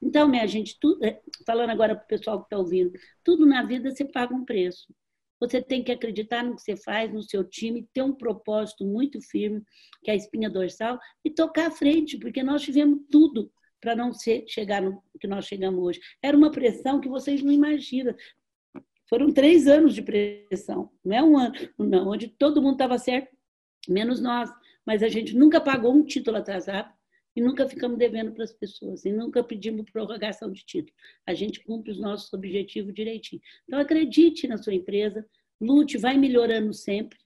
F: Então, minha gente, tudo, é, falando agora para o pessoal que está ouvindo, tudo na vida você paga um preço. Você tem que acreditar no que você faz, no seu time, ter um propósito muito firme, que é a espinha dorsal, e tocar à frente, porque nós tivemos tudo para não ser, chegar no que nós chegamos hoje. Era uma pressão que vocês não imaginam. Foram três anos de pressão, não é um ano, não, onde todo mundo estava certo, menos nós. Mas a gente nunca pagou um título atrasado, e nunca ficamos devendo para as pessoas e nunca pedimos prorrogação de título. A gente cumpre os nossos objetivos direitinho. Então acredite na sua empresa, lute, vai melhorando sempre,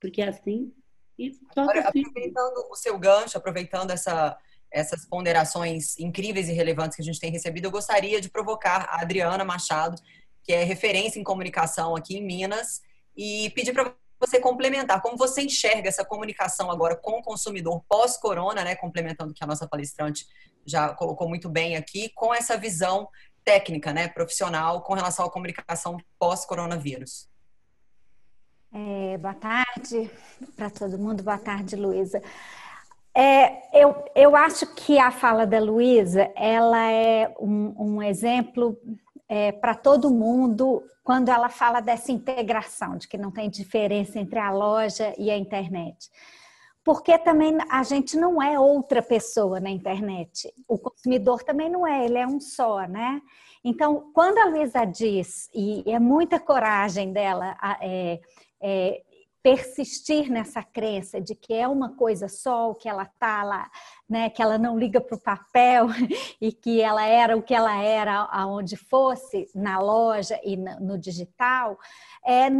F: porque é assim. E
A: Agora, aproveitando o seu gancho, aproveitando essa, essas ponderações incríveis e relevantes que a gente tem recebido, eu gostaria de provocar a Adriana Machado, que é referência em comunicação aqui em Minas, e pedir para você complementar, como você enxerga essa comunicação agora com o consumidor pós-corona, né, complementando o que a nossa palestrante já colocou muito bem aqui, com essa visão técnica, né, profissional, com relação à comunicação pós-coronavírus.
I: É, boa tarde para todo mundo, boa tarde, Luísa. É, eu, eu acho que a fala da Luísa, ela é um, um exemplo é, para todo mundo quando ela fala dessa integração, de que não tem diferença entre a loja e a internet. Porque também a gente não é outra pessoa na internet. O consumidor também não é, ele é um só, né? Então, quando a Luísa diz, e é muita coragem dela é, é, persistir nessa crença de que é uma coisa só, que ela tá lá, né, que ela não liga para o papel e que ela era o que ela era aonde fosse, na loja e no digital, é,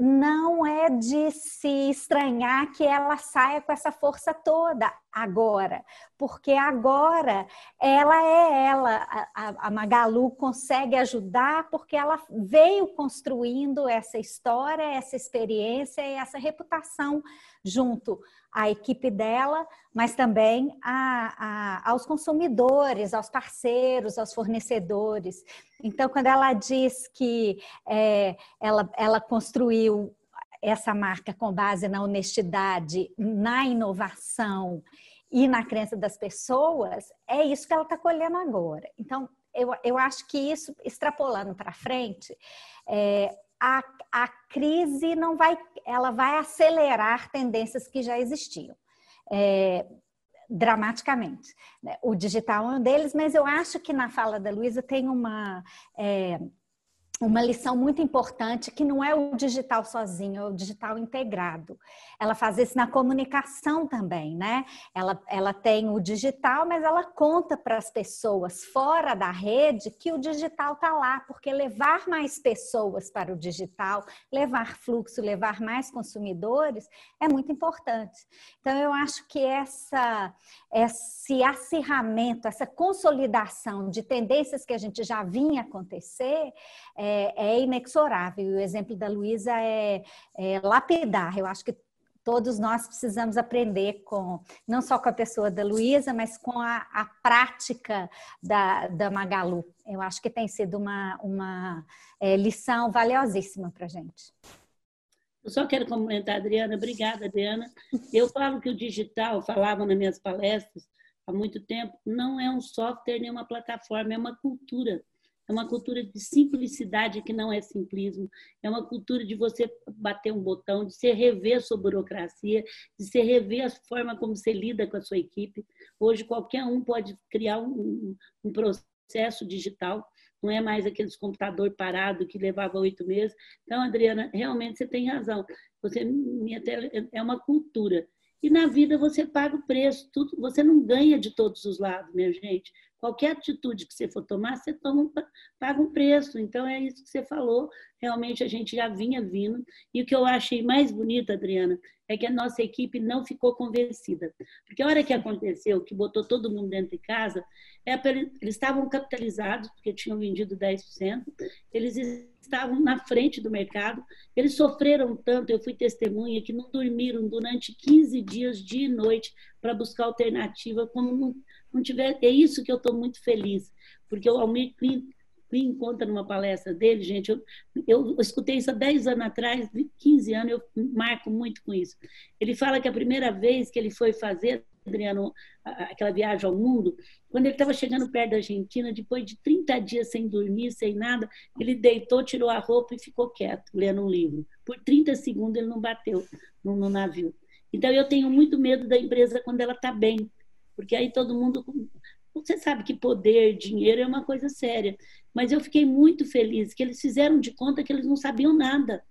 I: não é de se estranhar que ela saia com essa força toda agora, porque agora ela é ela, a, a Magalu consegue ajudar porque ela veio construindo essa história, essa experiência e essa reputação junto à equipe dela, mas também a, a, aos consumidores, aos parceiros, aos fornecedores. Então, quando ela diz que é, ela, ela construiu essa marca com base na honestidade, na inovação e na crença das pessoas, é isso que ela está colhendo agora. Então, eu, eu acho que isso, extrapolando para frente, é, a, a crise não vai, ela vai acelerar tendências que já existiam. É, dramaticamente. O digital é um deles, mas eu acho que na fala da Luísa tem uma. É, uma lição muito importante que não é o digital sozinho, é o digital integrado. Ela faz isso na comunicação também, né? Ela, ela tem o digital, mas ela conta para as pessoas fora da rede que o digital está lá, porque levar mais pessoas para o digital, levar fluxo, levar mais consumidores é muito importante. Então, eu acho que essa, esse acirramento, essa consolidação de tendências que a gente já vinha acontecer, é inexorável. o exemplo da Luísa é, é lapidar. Eu acho que todos nós precisamos aprender com, não só com a pessoa da Luísa, mas com a, a, prática da, da Magalu. Eu acho que tem sido uma, uma é, lição valiosíssima para a gente.
F: Eu só quero comentar, Adriana. Obrigada, Adriana. Eu falo que o digital, falava nas minhas palestras há muito tempo, não é um software nem uma plataforma, é uma cultura. É uma cultura de simplicidade que não é simplismo. É uma cultura de você bater um botão, de você rever sua burocracia, de você rever a forma como você lida com a sua equipe. Hoje, qualquer um pode criar um, um processo digital. Não é mais aqueles computador parado que levava oito meses. Então, Adriana, realmente você tem razão. Você é uma cultura. E na vida você paga o preço. Tudo, você não ganha de todos os lados, minha gente. Qualquer atitude que você for tomar, você toma, paga um preço. Então, é isso que você falou. Realmente, a gente já vinha vindo. E o que eu achei mais bonito, Adriana, é que a nossa equipe não ficou convencida. Porque a hora que aconteceu, que botou todo mundo dentro de casa, é, eles estavam capitalizados, porque tinham vendido 10%, eles estavam na frente do mercado, eles sofreram tanto, eu fui testemunha, que não dormiram durante 15 dias, dia e noite, para buscar alternativa, como não não tiver. É isso que eu estou muito feliz, porque o Almir Klin conta numa palestra dele, gente. Eu, eu escutei isso há 10 anos atrás, 15 anos, eu marco muito com isso. Ele fala que a primeira vez que ele foi fazer Adriano, aquela viagem ao mundo, quando ele estava chegando perto da Argentina, depois de 30 dias sem dormir, sem nada, ele deitou, tirou a roupa e ficou quieto, lendo um livro. Por 30 segundos ele não bateu no, no navio. Então eu tenho muito medo da empresa quando ela está bem, porque aí todo mundo. Você sabe que poder, dinheiro é uma coisa séria. Mas eu fiquei muito feliz que eles fizeram de conta que eles não sabiam nada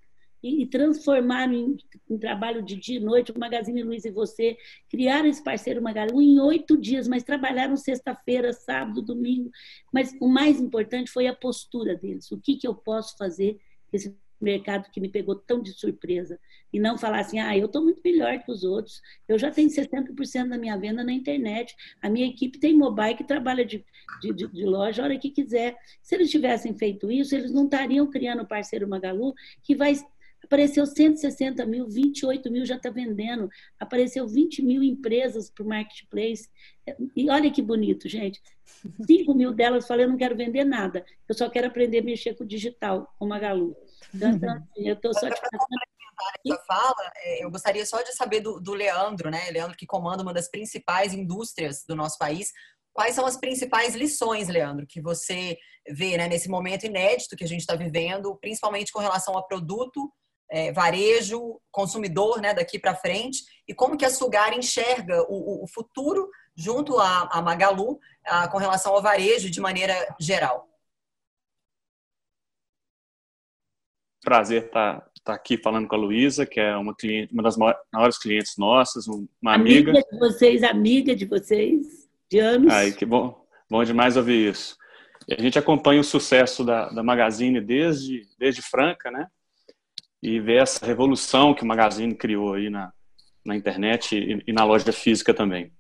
F: e, transformaram em, em, trabalho de dia e noite, o Magazine Luiza e você, criaram esse parceiro Magalu em oito dias, mas trabalharam sexta-feira, sábado, domingo. Mas o mais importante foi a postura deles. O que, que eu posso fazer esse mercado que me pegou tão de surpresa? E não falar assim, ah, eu estou muito melhor que os outros, eu já tenho 60% da minha venda na internet, a minha equipe tem mobile que trabalha de, de, de, loja a hora que quiser. Se eles tivessem feito isso, eles não estariam criando o parceiro Magalu, que vai Apareceu 160 mil, 28 mil já está vendendo. Apareceu 20 mil empresas para o marketplace. E olha que bonito, gente. 5 mil delas falaram, eu não quero vender nada. Eu só quero aprender a mexer com o digital, com Magalu. Então, assim, eu estou
A: fala, é, eu gostaria só de saber do, do Leandro, né? Leandro que comanda uma das principais indústrias do nosso país. Quais são as principais lições, Leandro, que você vê né, nesse momento inédito que a gente está vivendo, principalmente com relação a produto é, varejo, consumidor né, daqui para frente, e como que a Sugar enxerga o, o futuro junto à, à Magalu a, com relação ao varejo de maneira geral.
J: Prazer estar tá, tá aqui falando com a Luísa, que é uma cliente, uma das maiores clientes nossas, uma amiga.
F: Amiga de vocês, amiga de vocês, de anos.
J: Ai, que bom, bom demais ouvir isso. E a gente acompanha o sucesso da, da Magazine desde, desde Franca, né? e ver essa revolução que o Magazine criou aí na, na internet e, e na loja física também.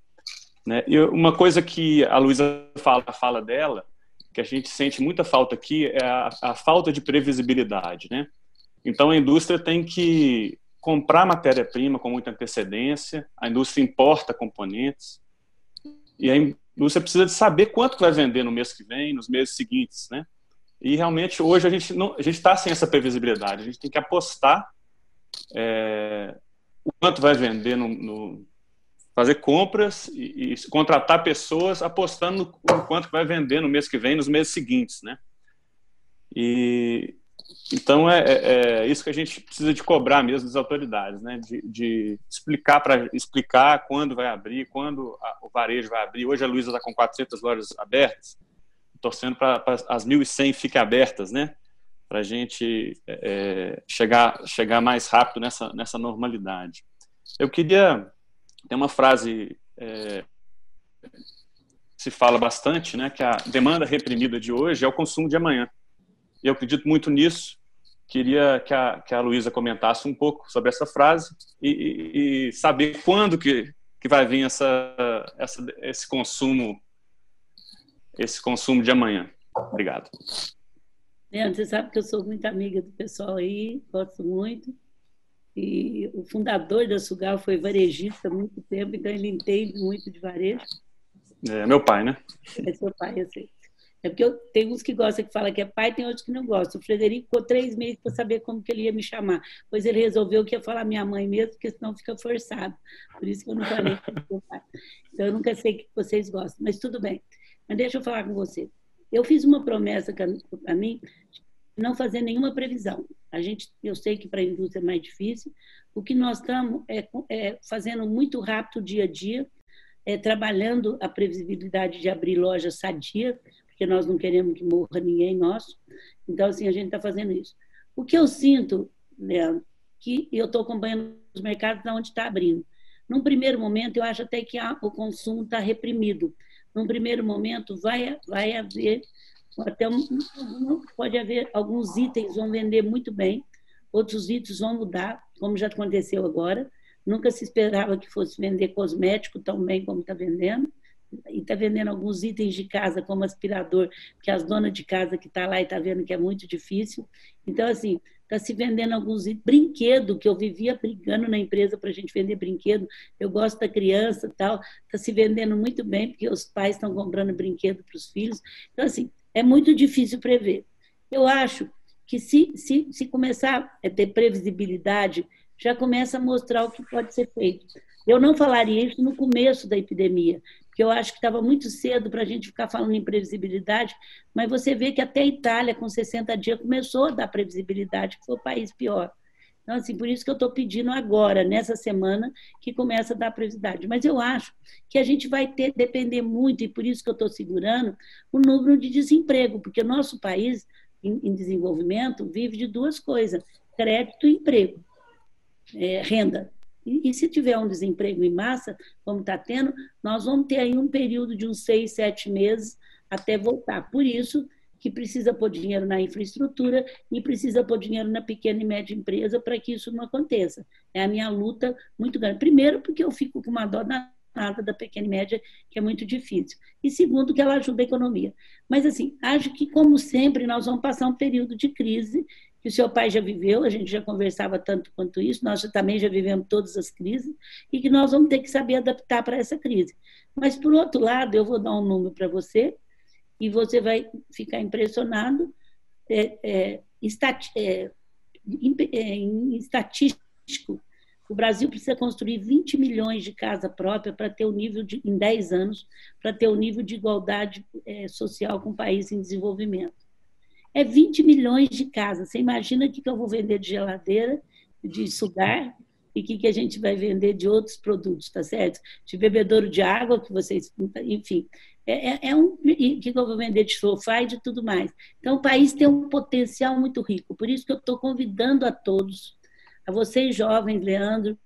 J: Né? E uma coisa que a Luísa fala, fala dela, que a gente sente muita falta aqui, é a, a falta de previsibilidade. Né? Então a indústria tem que comprar matéria-prima com muita antecedência, a indústria importa componentes, e a indústria precisa de saber quanto vai vender no mês que vem, nos meses seguintes, né? E realmente hoje a gente não, a gente está sem essa previsibilidade. A gente tem que apostar é, o quanto vai vender no, no fazer compras e, e, contratar pessoas apostando no quanto vai vender no mês que vem, nos meses seguintes, né? E então é, é, é isso que a gente precisa de cobrar mesmo das autoridades, né? De, de explicar para explicar quando vai abrir, quando a, o varejo vai abrir. Hoje a Luísa está com 400 lojas abertas torcendo para as 1.100 fiquem abertas, né? Para a gente é, chegar, chegar mais rápido nessa, nessa normalidade. Eu queria. Tem uma frase é, se fala bastante, né? Que a demanda reprimida de hoje é o consumo de amanhã. E eu acredito muito nisso. Queria que a, que a Luísa comentasse um pouco sobre essa frase e, e, e saber quando que, que vai vir essa, essa, esse consumo esse consumo de amanhã. Obrigado.
F: Leandro, você sabe que eu sou muito amiga do pessoal aí, gosto muito. E o fundador da Sugal foi varejista há muito tempo, então ele entende muito de varejo.
J: É meu pai, né?
F: É seu pai, eu sei. É porque eu, tem uns que gostam que fala que é pai, tem outros que não gostam. O Frederico ficou três meses para saber como que ele ia me chamar. Pois ele resolveu que ia falar minha mãe mesmo, porque senão fica forçado. Por isso que eu não falei que é pai. Então eu nunca sei o que vocês gostam, mas tudo bem. Mas deixa eu falar com você. Eu fiz uma promessa para mim não fazer nenhuma previsão. A gente, eu sei que para a indústria é mais difícil. O que nós estamos é, é fazendo muito rápido dia a dia, é, trabalhando a previsibilidade de abrir loja sadia, porque nós não queremos que morra ninguém nosso. Então, assim, a gente está fazendo isso. O que eu sinto, Leandro, que eu estou acompanhando os mercados onde está abrindo. Num primeiro momento, eu acho até que a, o consumo está reprimido num primeiro momento, vai, vai haver, até um, pode haver alguns itens vão vender muito bem, outros itens vão mudar, como já aconteceu agora. Nunca se esperava que fosse vender cosmético tão bem como está vendendo. E está vendendo alguns itens de casa, como aspirador, que as donas de casa que estão tá lá e estão tá vendo que é muito difícil. Então, assim, está se vendendo alguns brinquedos, que eu vivia brigando na empresa para a gente vender brinquedo. Eu gosto da criança tal, está se vendendo muito bem, porque os pais estão comprando brinquedo para os filhos. Então, assim, é muito difícil prever. Eu acho que se, se, se começar a ter previsibilidade, já começa a mostrar o que pode ser feito. Eu não falaria isso no começo da epidemia, porque eu acho que estava muito cedo para a gente ficar falando em previsibilidade, mas você vê que até a Itália, com 60 dias, começou a dar previsibilidade, que foi o país pior. Então, assim, por isso que eu estou pedindo agora, nessa semana, que começa a dar previsibilidade. Mas eu acho que a gente vai ter, depender muito, e por isso que eu estou segurando, o número de desemprego, porque o nosso país, em, em desenvolvimento, vive de duas coisas, crédito e emprego, é, renda. E, e, se tiver um desemprego em massa, como está tendo, nós vamos ter aí um período de uns seis, sete meses até voltar. Por isso que precisa pôr dinheiro na infraestrutura e precisa pôr dinheiro na pequena e média empresa para que isso não aconteça. É a minha luta muito grande. Primeiro, porque eu fico com uma dó nada da pequena e média, que é muito difícil. E segundo, que ela ajuda a economia. Mas, assim, acho que, como sempre, nós vamos passar um período de crise que o seu pai já viveu, a gente já conversava tanto quanto isso, nós também já vivemos todas as crises, e que nós vamos ter que saber adaptar para essa crise. Mas, por outro lado, eu vou dar um número para você, e você vai ficar impressionado, é, é, estat, é, é em estatístico, o Brasil precisa construir 20 milhões de casa própria para ter o nível de, em 10 anos, para ter o nível de igualdade é, social com o país em desenvolvimento é 20 milhões de casas. Você imagina o que, eu vou vender de geladeira, de sugar, e o que, que a gente vai vender de outros produtos, tá certo? De bebedouro de água, que vocês. Enfim. É, é, é um. Que eu vou vender de sofá e de tudo mais. Então, o país tem um potencial muito rico. Por isso que eu estou convidando a todos, a vocês jovens, Leandro,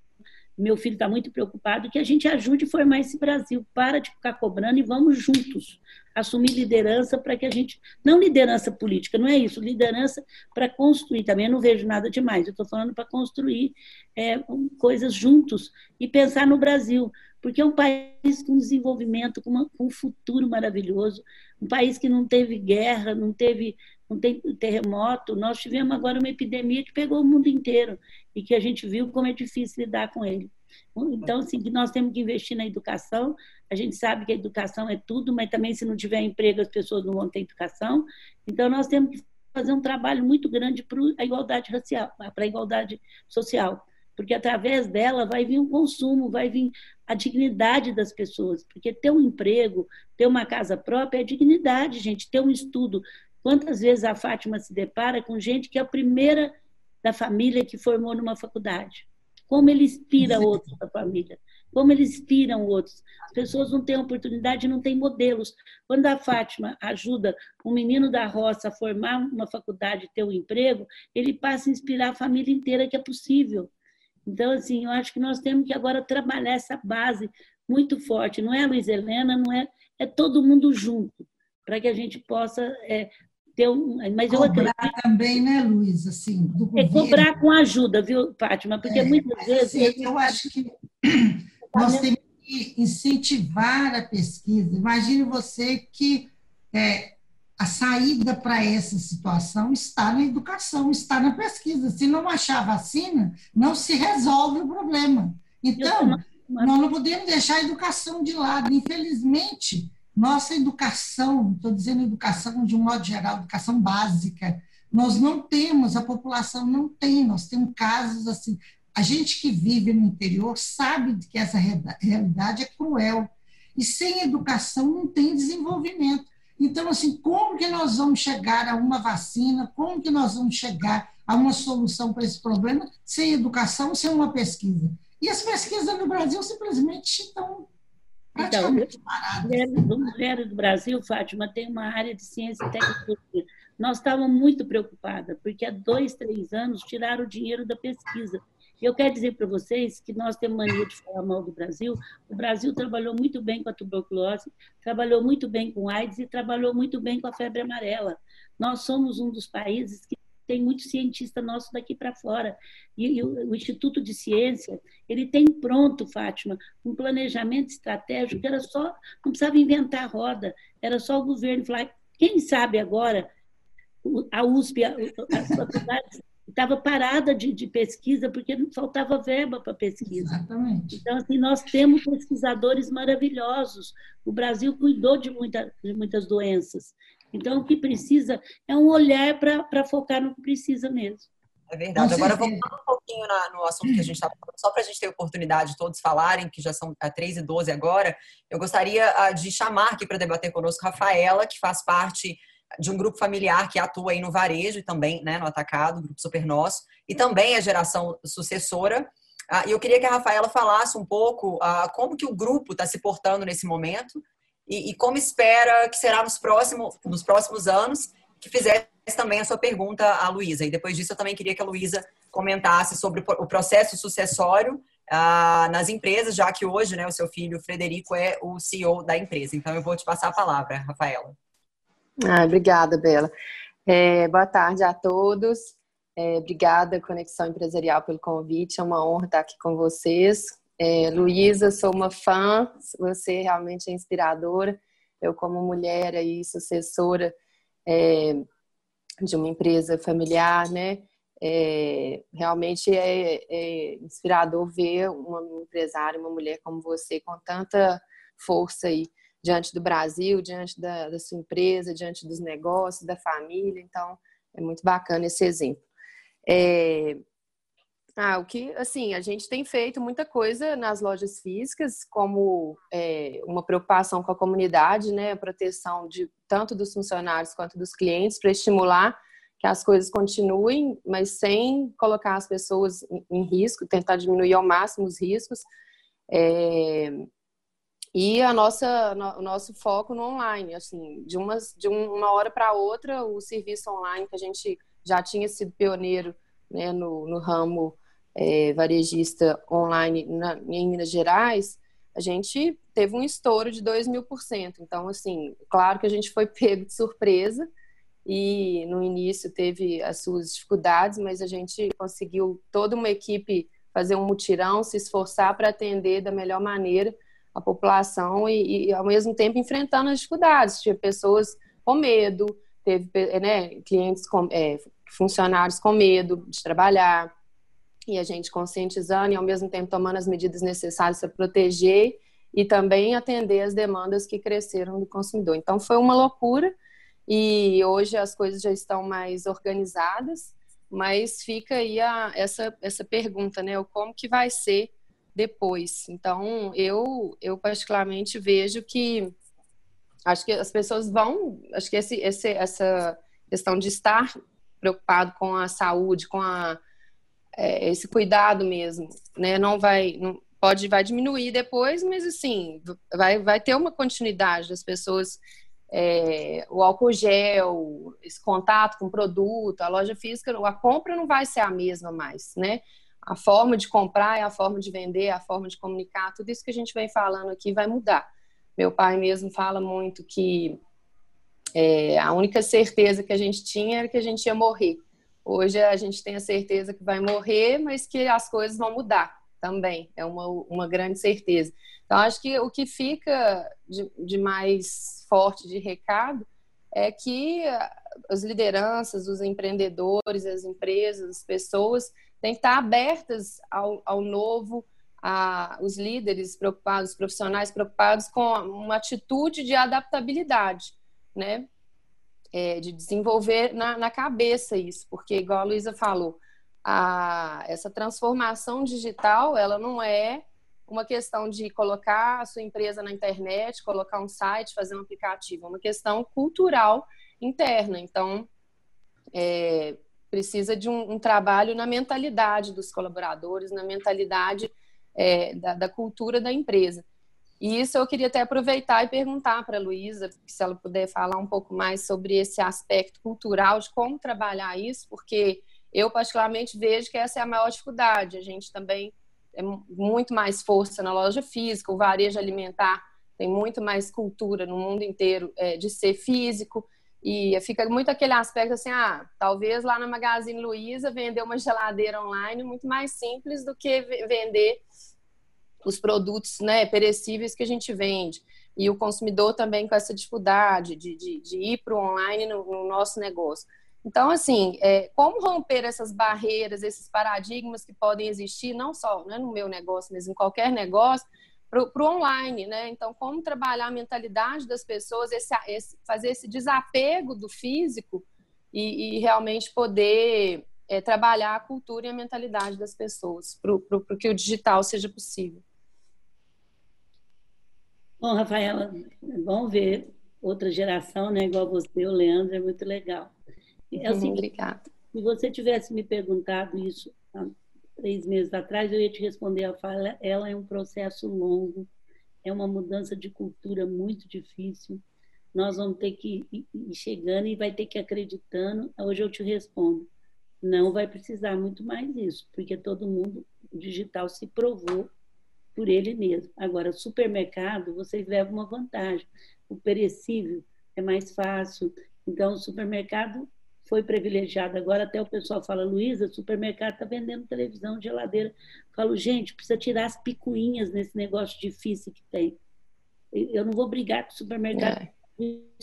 F: meu filho está muito preocupado, que a gente ajude a formar esse Brasil. Para de ficar cobrando e vamos juntos assumir liderança para que a gente. Não liderança política, não é isso, liderança para construir. Também eu não vejo nada demais, eu estou falando para construir é, coisas juntos e pensar no Brasil, porque é um país com desenvolvimento, com, uma, com um futuro maravilhoso, um país que não teve guerra, não teve tem terremoto. Nós tivemos agora uma epidemia que pegou o mundo inteiro e que a gente viu como é difícil lidar com ele. Então, assim, nós temos que investir na educação. A gente sabe que a educação é tudo, mas também se não tiver emprego as pessoas não vão ter educação. Então, nós temos que fazer um trabalho muito grande para a igualdade racial, para a igualdade social, porque através dela vai vir um consumo, vai vir a dignidade das pessoas, porque ter um emprego, ter uma casa própria é dignidade, gente, ter um estudo. Quantas vezes a Fátima se depara com gente que é a primeira da família que formou numa faculdade? Como ele inspira outros da família? Como eles inspiram outros? As pessoas não têm oportunidade, não têm modelos. Quando a Fátima ajuda um menino da roça a formar uma faculdade, ter um emprego, ele passa a inspirar a família inteira que é possível. Então, assim, eu acho que nós temos que agora trabalhar essa base muito forte. Não é a Luiz Helena, não é, é todo mundo junto, para que a gente possa é, ter um. Mas
G: eu cobrar acredito, também, né, Luiz? Assim,
F: é cobrar com ajuda, viu, Fátima? Porque é, muitas vezes.
G: Assim, eu acho que nós temos que incentivar a pesquisa. Imagine você que é, a saída para essa situação está na educação, está na pesquisa. Se não achar vacina, não se resolve o problema. Então, nós não podemos deixar a educação de lado. Infelizmente, nossa educação, estou dizendo educação de um modo geral, educação básica, nós não temos, a população não tem, nós temos casos assim. A gente que vive no interior sabe que essa realidade é cruel. E sem educação não tem desenvolvimento. Então, assim, como que nós vamos chegar a uma vacina? Como que nós vamos chegar a uma solução para esse problema sem educação, sem uma pesquisa? E as pesquisas no Brasil simplesmente estão então,
F: o Mulheres do Brasil, Fátima, tem uma área de ciência e tecnologia. Nós estávamos muito preocupadas, porque há dois, três anos tiraram o dinheiro da pesquisa. Eu quero dizer para vocês que nós temos mania de falar mal do Brasil. O Brasil trabalhou muito bem com a tuberculose, trabalhou muito bem com AIDS e trabalhou muito bem com a febre amarela. Nós somos um dos países que tem muito cientista nosso daqui para fora. E, e o, o, Instituto de Ciência, ele tem pronto, Fátima, um planejamento estratégico que era só, não precisava inventar a roda, era só o governo falar, quem sabe agora a USP, as faculdades estava parada de, de, pesquisa porque não faltava verba para pesquisa.
G: Exatamente.
F: Então, assim, nós temos pesquisadores maravilhosos. O Brasil cuidou de, muita, de muitas doenças. Então, o que precisa é um olhar para focar no que precisa mesmo.
A: É verdade. Agora, voltando um pouquinho na, no assunto que a gente está falando, só para a gente ter oportunidade de todos falarem, que já são é, 3 e 12 agora, eu gostaria uh, de chamar aqui para debater conosco Rafaela, que faz parte de um grupo familiar que atua aí no varejo e também né, no atacado, Grupo Super Nosso, e também a geração sucessora. Uh, e eu queria que a Rafaela falasse um pouco uh, como que o grupo está se portando nesse momento e, e, como espera que será nos próximos, nos próximos anos, que fizesse também a sua pergunta à Luísa. E depois disso eu também queria que a Luísa comentasse sobre o processo sucessório ah, nas empresas, já que hoje né, o seu filho Frederico é o CEO da empresa. Então eu vou te passar a palavra, Rafaela.
E: Ah, obrigada, Bela. É, boa tarde a todos. É, obrigada, Conexão Empresarial, pelo convite. É uma honra estar aqui com vocês. É, Luísa, sou uma fã. Você realmente é inspiradora. Eu, como mulher e sucessora, é, de uma empresa familiar, né? É, realmente é, é, inspirador ver uma empresária, uma mulher como você, com tanta força aí diante do Brasil, diante da, da sua empresa, diante dos negócios, da família. Então, é muito bacana esse exemplo. É, ah, o que, assim, a gente tem feito muita coisa nas lojas físicas, como é, uma preocupação com a comunidade, né, a proteção de tanto dos funcionários quanto dos clientes, para estimular que as coisas continuem, mas sem colocar as pessoas em, em risco, tentar diminuir ao máximo os riscos. É, e a nossa, no, o nosso foco no online, assim, de, umas, de uma hora para outra, o serviço online que a gente já tinha sido pioneiro né, no, no ramo é, varejista online na, em Minas Gerais, a gente teve um estouro de 2 mil por cento. Então, assim, claro que a gente foi pego de surpresa e no início teve as suas dificuldades, mas a gente conseguiu toda uma equipe fazer um mutirão, se esforçar para atender da melhor maneira a população e, e, ao mesmo tempo enfrentando as dificuldades. Tinha pessoas com medo, teve né, clientes com, é, funcionários com medo de trabalhar, e a gente conscientizando e ao mesmo tempo tomando as medidas necessárias para proteger e também atender as demandas que cresceram do consumidor. Então foi uma loucura e hoje as coisas já estão mais organizadas, mas fica aí a, essa, essa pergunta, né? O como que vai ser depois. Então eu eu particularmente vejo que acho que as pessoas vão, acho que esse, esse essa questão de estar preocupado com a saúde, com a é, esse cuidado mesmo, né? Não vai, não, pode vai diminuir depois, mas assim vai vai ter uma continuidade das pessoas é, o álcool gel, esse contato com o produto, a loja física, a compra não vai ser a mesma mais, né? A forma de comprar, é a forma de vender, a forma de comunicar, tudo isso que a gente vem falando aqui vai mudar. Meu pai mesmo fala muito que é, a única certeza que a gente tinha era que a gente ia morrer. Hoje a gente tem a certeza que vai morrer, mas que as coisas vão mudar também. É uma, uma grande certeza. Então, acho que o que fica de, de mais forte de recado é que as lideranças, os empreendedores, as empresas, as pessoas têm que estar abertas ao, ao novo, a, os líderes preocupados, os profissionais preocupados com uma atitude de adaptabilidade, né? É, de desenvolver na, na, cabeça isso, porque igual a Luísa falou, a, essa transformação digital, ela não é uma questão de colocar a sua empresa na internet, colocar um site, fazer um aplicativo, é uma questão cultural interna. Então, é, precisa de um, um, trabalho na mentalidade dos colaboradores, na mentalidade é, da, da cultura da empresa. E isso eu queria até aproveitar e perguntar para a Luísa, se ela puder falar um pouco mais sobre esse aspecto cultural, de como trabalhar isso, porque eu particularmente vejo que essa é a maior dificuldade. A gente também é muito mais força na loja física, o varejo alimentar tem muito mais cultura no mundo inteiro é, de ser físico, e fica muito aquele aspecto assim, ah, talvez lá na Magazine Luiza vender uma geladeira online é muito mais simples do que vender os produtos né, perecíveis que a gente vende. E o consumidor também com essa dificuldade de, de, de ir para o online no, no, nosso negócio. Então, assim, é, como romper essas barreiras, esses paradigmas que podem existir, não só né, no meu negócio, mas em qualquer negócio, para o online, né? Então, como trabalhar a mentalidade das pessoas, esse, esse, fazer esse desapego do físico e, e realmente poder é, trabalhar a cultura e a mentalidade das pessoas para que o digital seja possível.
F: Bom, Rafaela, é bom ver outra geração, né, igual você, o Leandro, é muito legal.
E: É assim, Obrigada.
F: Se você tivesse me perguntado isso há três meses atrás, eu ia te responder a fala, ela é um processo longo, é uma mudança de cultura muito difícil. Nós vamos ter que ir chegando e vai ter que ir acreditando. Hoje eu te respondo, não vai precisar muito mais isso, porque todo mundo, digital se provou por ele mesmo. Agora, supermercado, vocês levam uma vantagem. O perecível é mais fácil. Então, o supermercado foi privilegiado. Agora até o pessoal fala, Luísa, supermercado está vendendo televisão, geladeira. falo, gente, precisa tirar as picuinhas nesse negócio difícil que tem. Eu não vou brigar com o supermercado. É.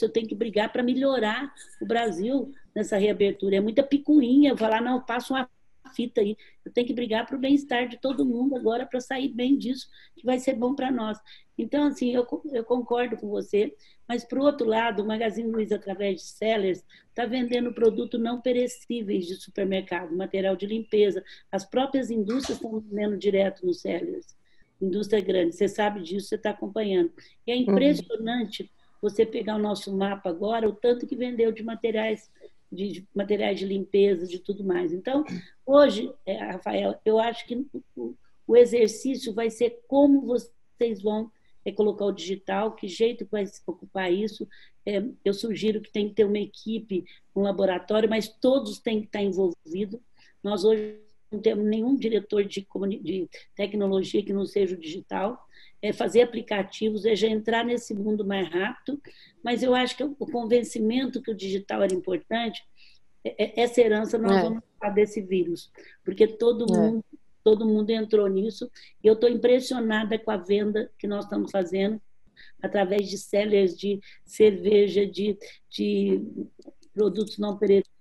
F: Eu tenho que brigar para melhorar o Brasil nessa reabertura. É muita picuinha. Falar, não, passa uma fita aí. Eu tenho que brigar para o bem-estar de todo mundo agora para sair bem disso, que vai ser bom para nós. Então, assim, eu, eu concordo com você, mas, por outro lado, o Magazine Luiza, através de sellers, está vendendo produtos não perecíveis de supermercado, material de limpeza. As próprias indústrias estão vendendo direto nos sellers. Indústria grande, você sabe disso, você está acompanhando. E é uhum. impressionante uhum. você pegar o nosso mapa agora, o tanto que vendeu de materiais de materiais de limpeza, de tudo mais. Então, hoje, é, Rafael, eu acho que o exercício vai ser como vocês vão é, colocar o digital, que jeito vai ocupar isso. É, eu sugiro que tem que ter uma equipe, um laboratório, mas todos têm que estar envolvidos. Nós hoje não temos nenhum diretor de, de tecnologia que não seja o digital. É fazer aplicativos, é já entrar nesse mundo mais rápido, mas eu acho que o convencimento que o digital era importante, é, é, essa herança nós é. vamos falar desse vírus, porque todo é. mundo todo mundo entrou nisso. E eu estou impressionada com a venda que nós estamos fazendo através de sellers de cerveja, de, de produtos não perecíveis.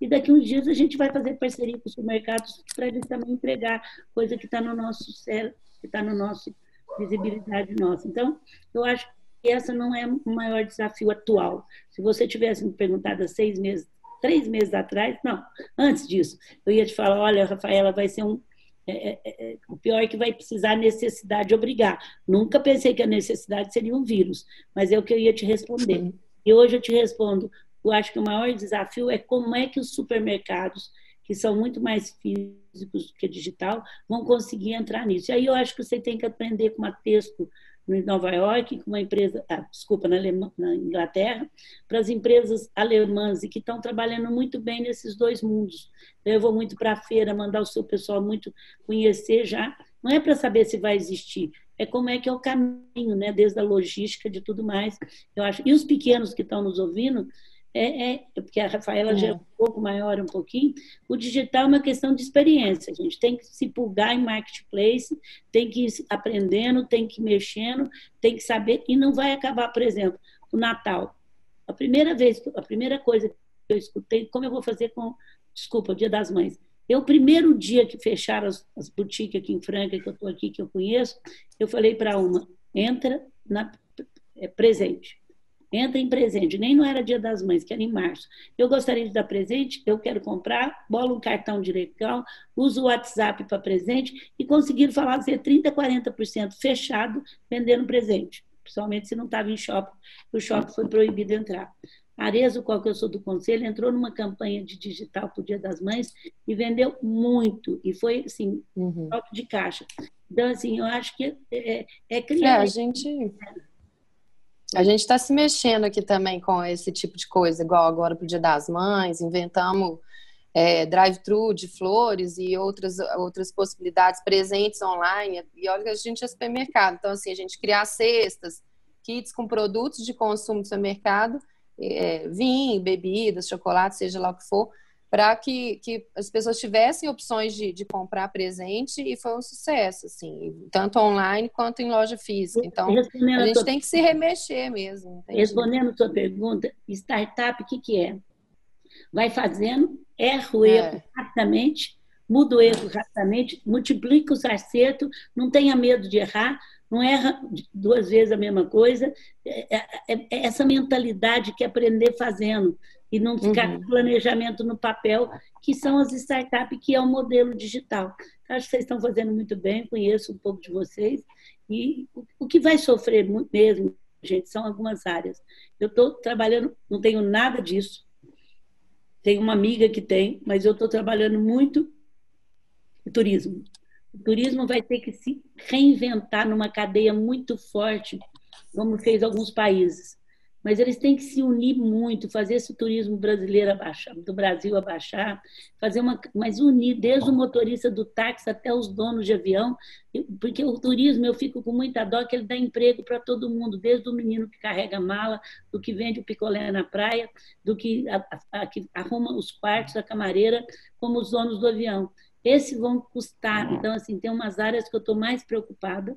F: E daqui uns dias a gente vai fazer parceria com os supermercados para eles também entregar coisa que está no nosso que está no nosso visibilidade nossa. Então, eu acho que essa não é o maior desafio atual. Se você tivesse me perguntado há seis meses, três meses atrás, não, antes disso, eu ia te falar, olha, Rafaela, vai ser um, é, é, é, o pior é que vai precisar necessidade obrigar. Nunca pensei que a necessidade seria um vírus, mas é o que eu ia te responder. E hoje eu te respondo, eu acho que o maior desafio é como é que os supermercados, que são muito mais físicos que digital, vão conseguir entrar nisso. E aí eu acho que você tem que aprender com uma texto em Nova York, com uma empresa, ah, desculpa, na, Alemanha, na Inglaterra, para as empresas alemãs e que estão trabalhando muito bem nesses dois mundos. Então, eu vou muito para a feira, mandar o seu pessoal muito conhecer já. Não é para saber se vai existir, é como é que é o caminho, né? Desde a logística de tudo mais. Eu acho. E os pequenos que estão nos ouvindo, é, é, porque a Rafaela já é um pouco maior um pouquinho, o digital é uma questão de experiência. A gente tem que se pulgar em marketplace, tem que ir aprendendo, tem que ir mexendo, tem que saber, e não vai acabar, por exemplo, o Natal. A primeira vez, a primeira coisa que eu escutei, como eu vou fazer com, desculpa, o Dia das Mães. Eu, primeiro dia que fecharam as, as boutiques aqui em Franca, que eu estou aqui, que eu conheço, eu falei para uma, entra na é, presente entra em presente. Nem não era dia das mães, que era em março. Eu gostaria de dar presente, eu quero comprar, bola um cartão de legal, uso o WhatsApp para presente e conseguir fazer 30%, 40% fechado vendendo presente. Principalmente se não estava em shopping, o shopping foi proibido entrar. Arezo, qual que eu sou do conselho, entrou numa campanha de digital para o Dia das Mães e vendeu muito. E foi, assim, uhum. de caixa. Então, assim, eu acho que é, é criar...
E: É, a gente... A gente está se mexendo aqui também com esse tipo de coisa, igual agora para o Dia das Mães, inventamos é, drive-thru de flores e outras, outras possibilidades presentes online. E olha que a gente é supermercado, então assim, a gente criar cestas, kits com produtos de consumo do supermercado, é, vinho, bebidas, chocolate, seja lá o que for, para que, que as pessoas tivessem opções de, de comprar presente e foi um sucesso, assim, tanto online quanto em loja física. Então, a gente tem que se remexer mesmo.
F: Respondendo a sua pergunta, startup, o que, que é? Vai fazendo, erra o erro é. rapidamente, muda o erro rapidamente, multiplica os acertos, não tenha medo de errar, não erra duas vezes a mesma coisa. É, é, é, é essa mentalidade que aprender fazendo e não ficar uhum. com planejamento no papel, que são as startups, que é o um modelo digital. Acho que vocês estão fazendo muito bem, conheço um pouco de vocês. E o que vai sofrer mesmo, gente, são algumas áreas. Eu estou trabalhando, não tenho nada disso. Tenho uma amiga que tem, mas eu estou trabalhando muito em turismo. O turismo vai ter que se reinventar numa cadeia muito forte, como fez alguns países mas eles têm que se unir muito, fazer esse turismo brasileiro abaixar, do Brasil abaixar, fazer uma, mas unir desde o motorista do táxi até os donos de avião, porque o turismo eu fico com muita dó que ele dá emprego para todo mundo, desde o menino que carrega mala, do que vende o picolé na praia, do que, a, a, que arruma os quartos, a camareira, como os donos do avião. Esses vão custar. Então, assim, tem umas áreas que eu estou mais preocupada,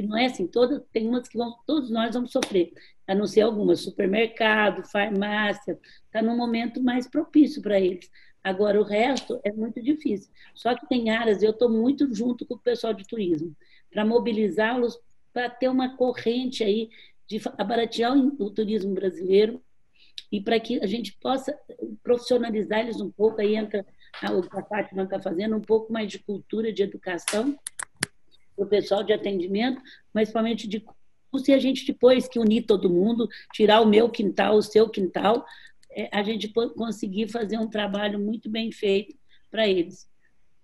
F: que não é assim, toda, tem umas que vão, todos nós vamos sofrer, a não ser algumas, supermercado, farmácia, está num momento mais propício para eles. Agora, o resto é muito difícil. Só que tem áreas, eu estou muito junto com o pessoal de turismo, para mobilizá-los para ter uma corrente aí de abaratear o turismo brasileiro e para que a gente possa profissionalizar eles um pouco, aí entra o que a Fátima está fazendo, um pouco mais de cultura, de educação, para o pessoal de atendimento, mas principalmente de se a gente depois que unir todo mundo, tirar o meu quintal, o seu quintal, é, a gente conseguir fazer um trabalho muito bem feito para eles,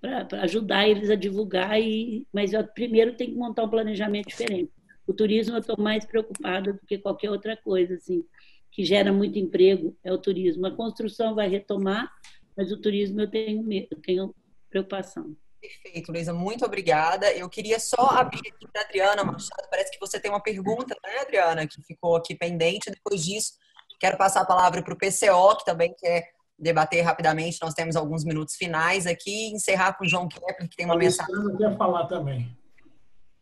F: para ajudar eles a divulgar. E, mas eu primeiro tem que montar um planejamento diferente. O turismo eu estou mais preocupada do que qualquer outra coisa, assim, que gera muito emprego, é o turismo. A construção vai retomar, mas o turismo eu tenho, eu tenho preocupação.
A: Perfeito, Luísa, muito obrigada. Eu queria só abrir aqui para a Adriana Machado. Parece que você tem uma pergunta, né, Adriana, que ficou aqui pendente. Depois disso, quero passar a palavra para o PCO, que também quer debater rapidamente. Nós temos alguns minutos finais aqui. Encerrar com o João Kepler, que tem uma o mensagem. O
D: Alessandro quer falar também.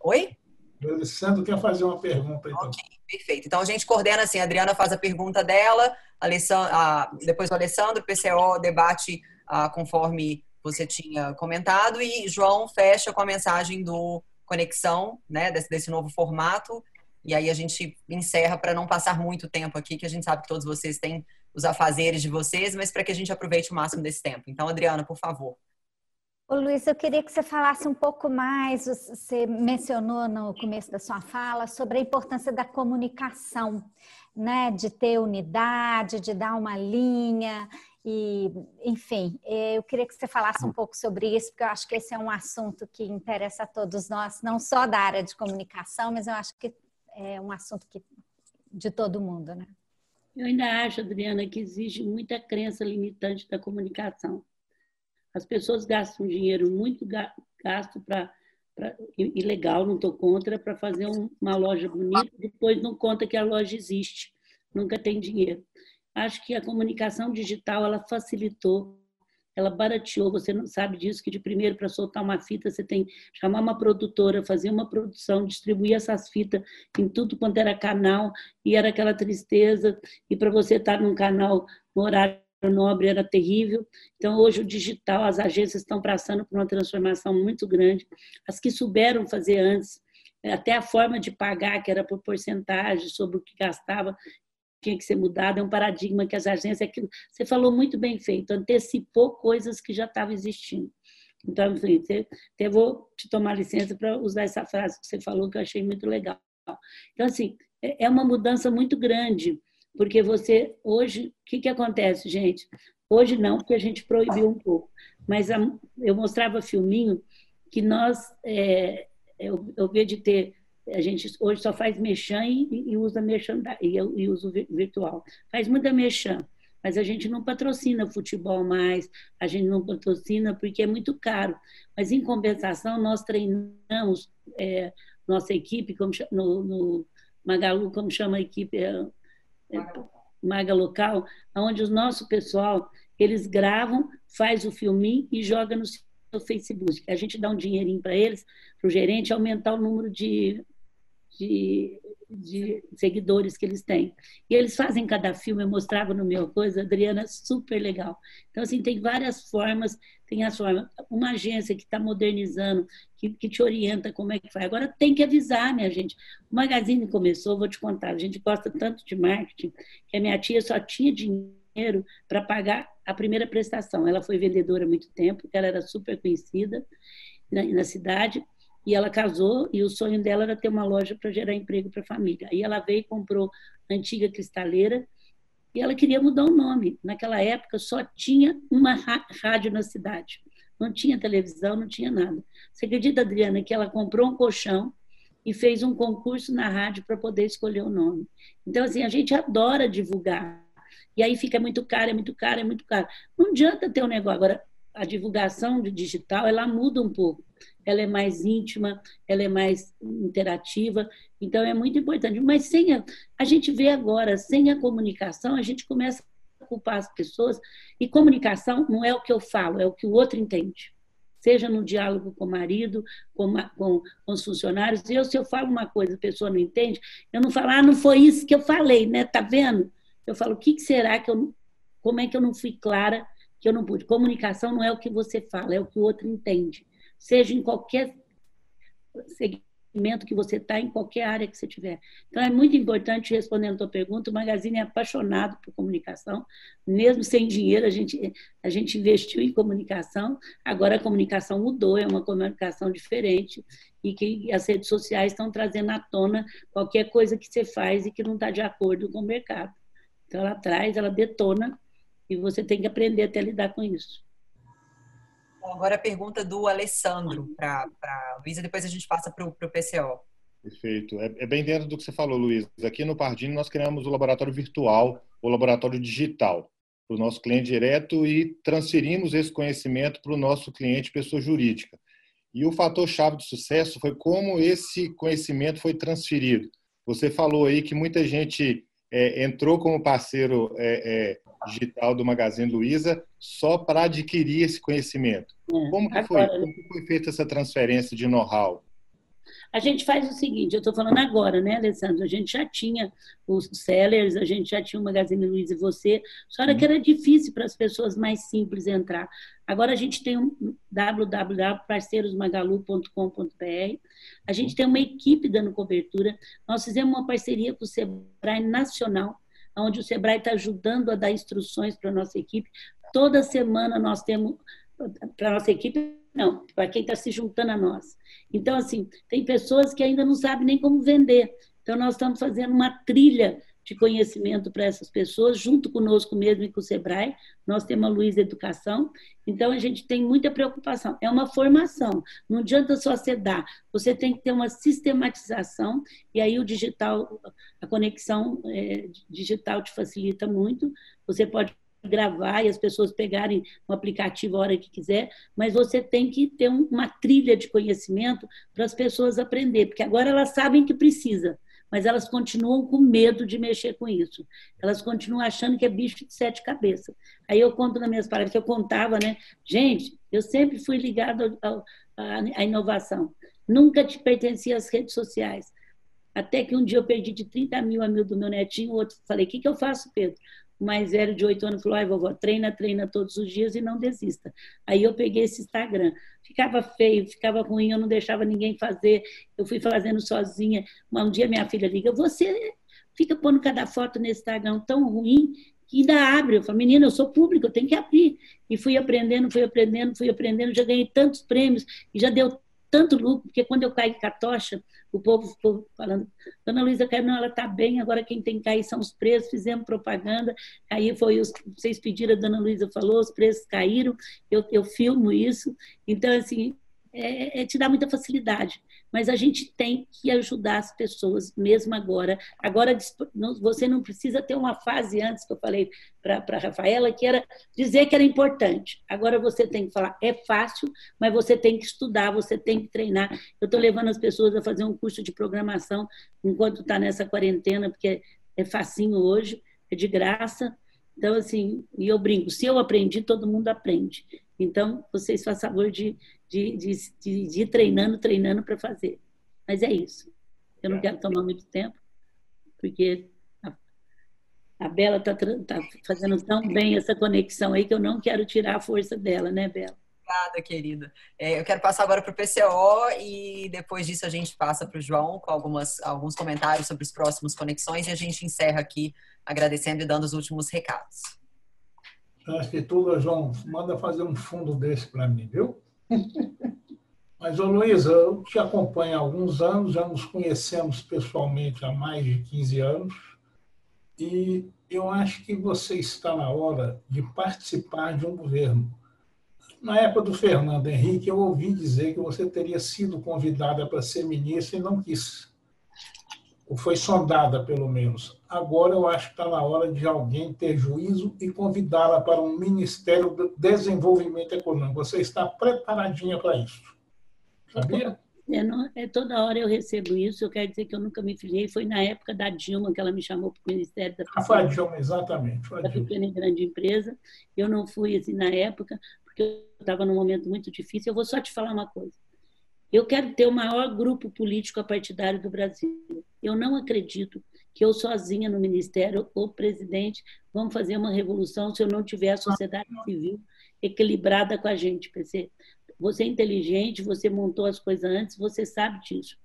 A: Oi?
D: O Alessandro quer fazer uma pergunta. Então.
A: Ok, perfeito. Então a gente coordena assim: a Adriana faz a pergunta dela, a, depois o Alessandro, o PCO debate a, conforme você tinha comentado, e João fecha com a mensagem do Conexão, né, desse, desse novo formato, e aí a gente encerra para não passar muito tempo aqui, que a gente sabe que todos vocês têm os afazeres de vocês, mas para que a gente aproveite o máximo desse tempo. Então, Adriana, por favor.
I: Ô Luiz, eu queria que você falasse um pouco mais, você mencionou no começo da sua fala sobre a importância da comunicação, né, de ter unidade, de dar uma linha enfim, eu queria que você falasse um pouco sobre isso, porque eu acho que esse é um assunto que interessa a todos nós, não só da área de comunicação, mas eu acho que é um assunto que, de todo mundo, né?
F: Eu ainda acho, Adriana, que exige muita crença limitante da comunicação. As pessoas gastam dinheiro muito gasto para ilegal, não estou contra, para fazer uma loja bonita, depois não conta que a loja existe, nunca tem dinheiro acho que a comunicação digital ela facilitou, ela barateou. Você não sabe disso que de primeiro para soltar uma fita você tem que chamar uma produtora, fazer uma produção, distribuir essas fitas em tudo quanto era canal e era aquela tristeza. E para você estar num canal no horário nobre era terrível. Então, hoje o digital, as agências estão passando por uma transformação muito grande. As que souberam fazer antes, até a forma de pagar, que era por porcentagem sobre o que gastava, tinha que ser mudado, é um paradigma que as agências, é aquilo, você falou muito bem feito, antecipou coisas que já estavam existindo. Então, enfim, até vou te tomar licença para usar essa frase que você falou, que eu achei muito legal. Então, assim, é, é uma mudança muito grande, porque você, hoje, o que, que acontece, gente? Hoje não, porque a gente proibiu um pouco, mas eu mostrava filminho que nós, é, eu, eu de ter a gente hoje só faz mexã e, e usa mexã e, e uso virtual. Faz muita mexã, mas a gente não patrocina futebol mais, a gente não patrocina porque é muito caro. Mas em compensação nós treinamos é, nossa equipe como no, no, Magalu, como chama a equipe é, é, Maga local, onde o nosso pessoal eles gravam, faz o filminho e joga no Facebook. A gente dá um dinheirinho para eles, para o gerente aumentar o número de de, de seguidores que eles têm. E eles fazem cada filme, eu mostrava no meu coisa, Adriana, super legal. Então, assim, tem várias formas, tem as formas, uma agência que está modernizando, que, que te orienta como é que faz. Agora tem que avisar, minha gente. O Magazine começou, vou te contar, a gente gosta tanto de marketing, que a minha tia só tinha dinheiro para pagar a primeira prestação. Ela foi vendedora há muito tempo, ela era super conhecida na, na cidade, e ela casou e o sonho dela era ter uma loja para gerar emprego para a família. Aí ela veio e comprou a antiga cristaleira e ela queria mudar o nome. Naquela época só tinha uma rádio na cidade. Não tinha televisão, não tinha nada. Você acredita, Adriana, que ela comprou um colchão e fez um concurso na rádio para poder escolher o nome. Então, assim, a gente adora divulgar. E aí fica muito caro, é muito caro, é muito caro. Não adianta ter um negócio. Agora, a divulgação digital, ela muda um pouco ela é mais íntima, ela é mais interativa, então é muito importante. Mas sem a, a gente vê agora, sem a comunicação, a gente começa a culpar as pessoas, e comunicação não é o que eu falo, é o que o outro entende. Seja no diálogo com o marido, com, com, com os funcionários. Eu, se eu falo uma coisa, a pessoa não entende, eu não falo, ah, não foi isso que eu falei, né? Tá vendo? Eu falo, o que, que será que eu. Como é que eu não fui clara que eu não pude? Comunicação não é o que você fala, é o que o outro entende seja em qualquer segmento que você está, em qualquer área que você tiver. Então, é muito importante, respondendo a tua pergunta, o Magazine é apaixonado por comunicação, mesmo sem dinheiro, a gente, a gente investiu em comunicação, agora a comunicação mudou, é uma comunicação diferente, e que as redes sociais estão trazendo à tona qualquer coisa que você faz e que não está de acordo com o mercado. Então, ela traz, ela detona, e você tem que aprender até a lidar com isso.
A: Agora a pergunta do Alessandro para a Luísa, depois a gente passa para o PCO.
H: Perfeito. É, é, bem dentro do que você falou, Luiz. Aqui no Pardini nós criamos o laboratório virtual, o laboratório digital, para o nosso cliente direto e transferimos esse conhecimento para o nosso cliente pessoa jurídica. E o fator chave de sucesso foi como esse conhecimento foi transferido. Você falou aí que muita gente é, entrou como parceiro é, é digital do Magazine Luiza só para adquirir esse conhecimento. É, como, que foi, como que foi feita essa transferência de know-how?
F: A gente faz o seguinte, eu estou falando agora, né, Alessandro? A gente já tinha os sellers, a gente já tinha o Magazine Luiza e você, só era que era difícil para as pessoas mais simples entrar. Agora a gente tem um www.parceirosmagalu.com.br, a gente tem uma equipe dando cobertura, nós fizemos uma parceria com o Sebrae Nacional, onde o Sebrae está ajudando a dar instruções para a nossa equipe. Toda semana nós temos, para a nossa equipe, não, para quem está se juntando a nós. Então, assim, tem pessoas que ainda não sabem nem como vender. Então, nós estamos fazendo uma trilha de conhecimento para essas pessoas, junto conosco mesmo e com o SEBRAE. Nós temos a Luiz Educação, então a gente tem muita preocupação. É uma formação, não adianta só você dar, você tem que ter uma sistematização, e aí o digital, a conexão é, digital te facilita muito. Você pode gravar e as pessoas pegarem o aplicativo a hora que quiser, mas você tem que ter uma trilha de conhecimento para as pessoas aprender, porque agora elas sabem que precisa mas elas continuam com medo de mexer com isso. Elas continuam achando que é bicho de sete cabeças. Aí eu conto nas minhas palavras, que eu contava, né? Gente, eu sempre fui ligado à inovação. Nunca te pertencia às redes sociais. Até que um dia eu perdi de 30 mil a mil do meu netinho, o outro falei, o que, que eu faço, Pedro? O mais velho de oito anos falou, ai, vovó, treina, treina todos os dias e não desista. Aí eu peguei esse Instagram ficava feio, ficava ruim, eu não deixava ninguém fazer, eu fui fazendo sozinha. Um dia minha filha liga, você fica pondo cada foto nesse Instagram tão ruim que ainda abre. Eu falo, menina, eu sou público, eu tenho que abrir. E fui aprendendo, fui aprendendo, fui aprendendo, já ganhei tantos prêmios e já deu tanto lucro, porque quando eu caí a tocha, o povo ficou falando, Dona Luísa caiu, não, ela está bem, agora quem tem que cair são os preços, fizemos propaganda, aí foi os, vocês pediram, a Dona Luísa falou, os preços caíram, eu, eu filmo isso, então, assim, é, é, te dá muita facilidade. Mas a gente tem que ajudar as pessoas, mesmo agora. Agora, você não precisa ter uma fase antes que eu falei para a Rafaela, que era dizer que era importante. Agora você tem que falar, é fácil, mas você tem que estudar, você tem que treinar. Eu estou levando as pessoas a fazer um curso de programação enquanto está nessa quarentena, porque é facinho hoje, é de graça. Então, assim, e eu brinco, se eu aprendi, todo mundo aprende. Então, vocês fazem favor de de, de, de, de ir treinando, treinando para fazer. Mas é isso. Eu não quero tomar muito tempo. porque a, a Bela está tá fazendo tão bem essa conexão aí que eu não quero tirar a força dela, né, Bela?
A: Obrigada, querida. É, eu quero passar agora para o PCO e depois disso a gente passa para o João com algumas, alguns comentários sobre os próximos conexões e a gente encerra aqui agradecendo e dando os últimos recados.
D: Antes de tudo, João, manda fazer um fundo desse para mim, viu? Mas, ô Luísa, eu te acompanho há alguns anos, já nos conhecemos pessoalmente há mais de 15 anos, e eu acho que você está na hora de participar de um governo na época do Fernando Henrique, eu ouvi dizer que você teria sido convidada para ser ministra e não quis. Ou foi sondada, pelo menos. Agora eu acho que está na hora de alguém ter juízo e convidá-la para um Ministério do Desenvolvimento Econômico. Você está preparadinha para isso. Sabia?
F: É, não, é, toda hora eu recebo isso. Eu quero dizer que eu nunca me filiei. Foi na época da Dilma que ela me chamou para o Ministério da
D: ah, foi a Dilma, exatamente. Foi
F: da pequena e grande empresa. Eu não fui assim na época, porque eu estava num momento muito difícil. Eu vou só te falar uma coisa. Eu quero ter o maior grupo político partidário do Brasil. Eu não acredito que eu sozinha no ministério ou presidente vamos fazer uma revolução se eu não tiver a sociedade civil equilibrada com a gente, PC. Você é inteligente, você montou as coisas antes, você sabe disso.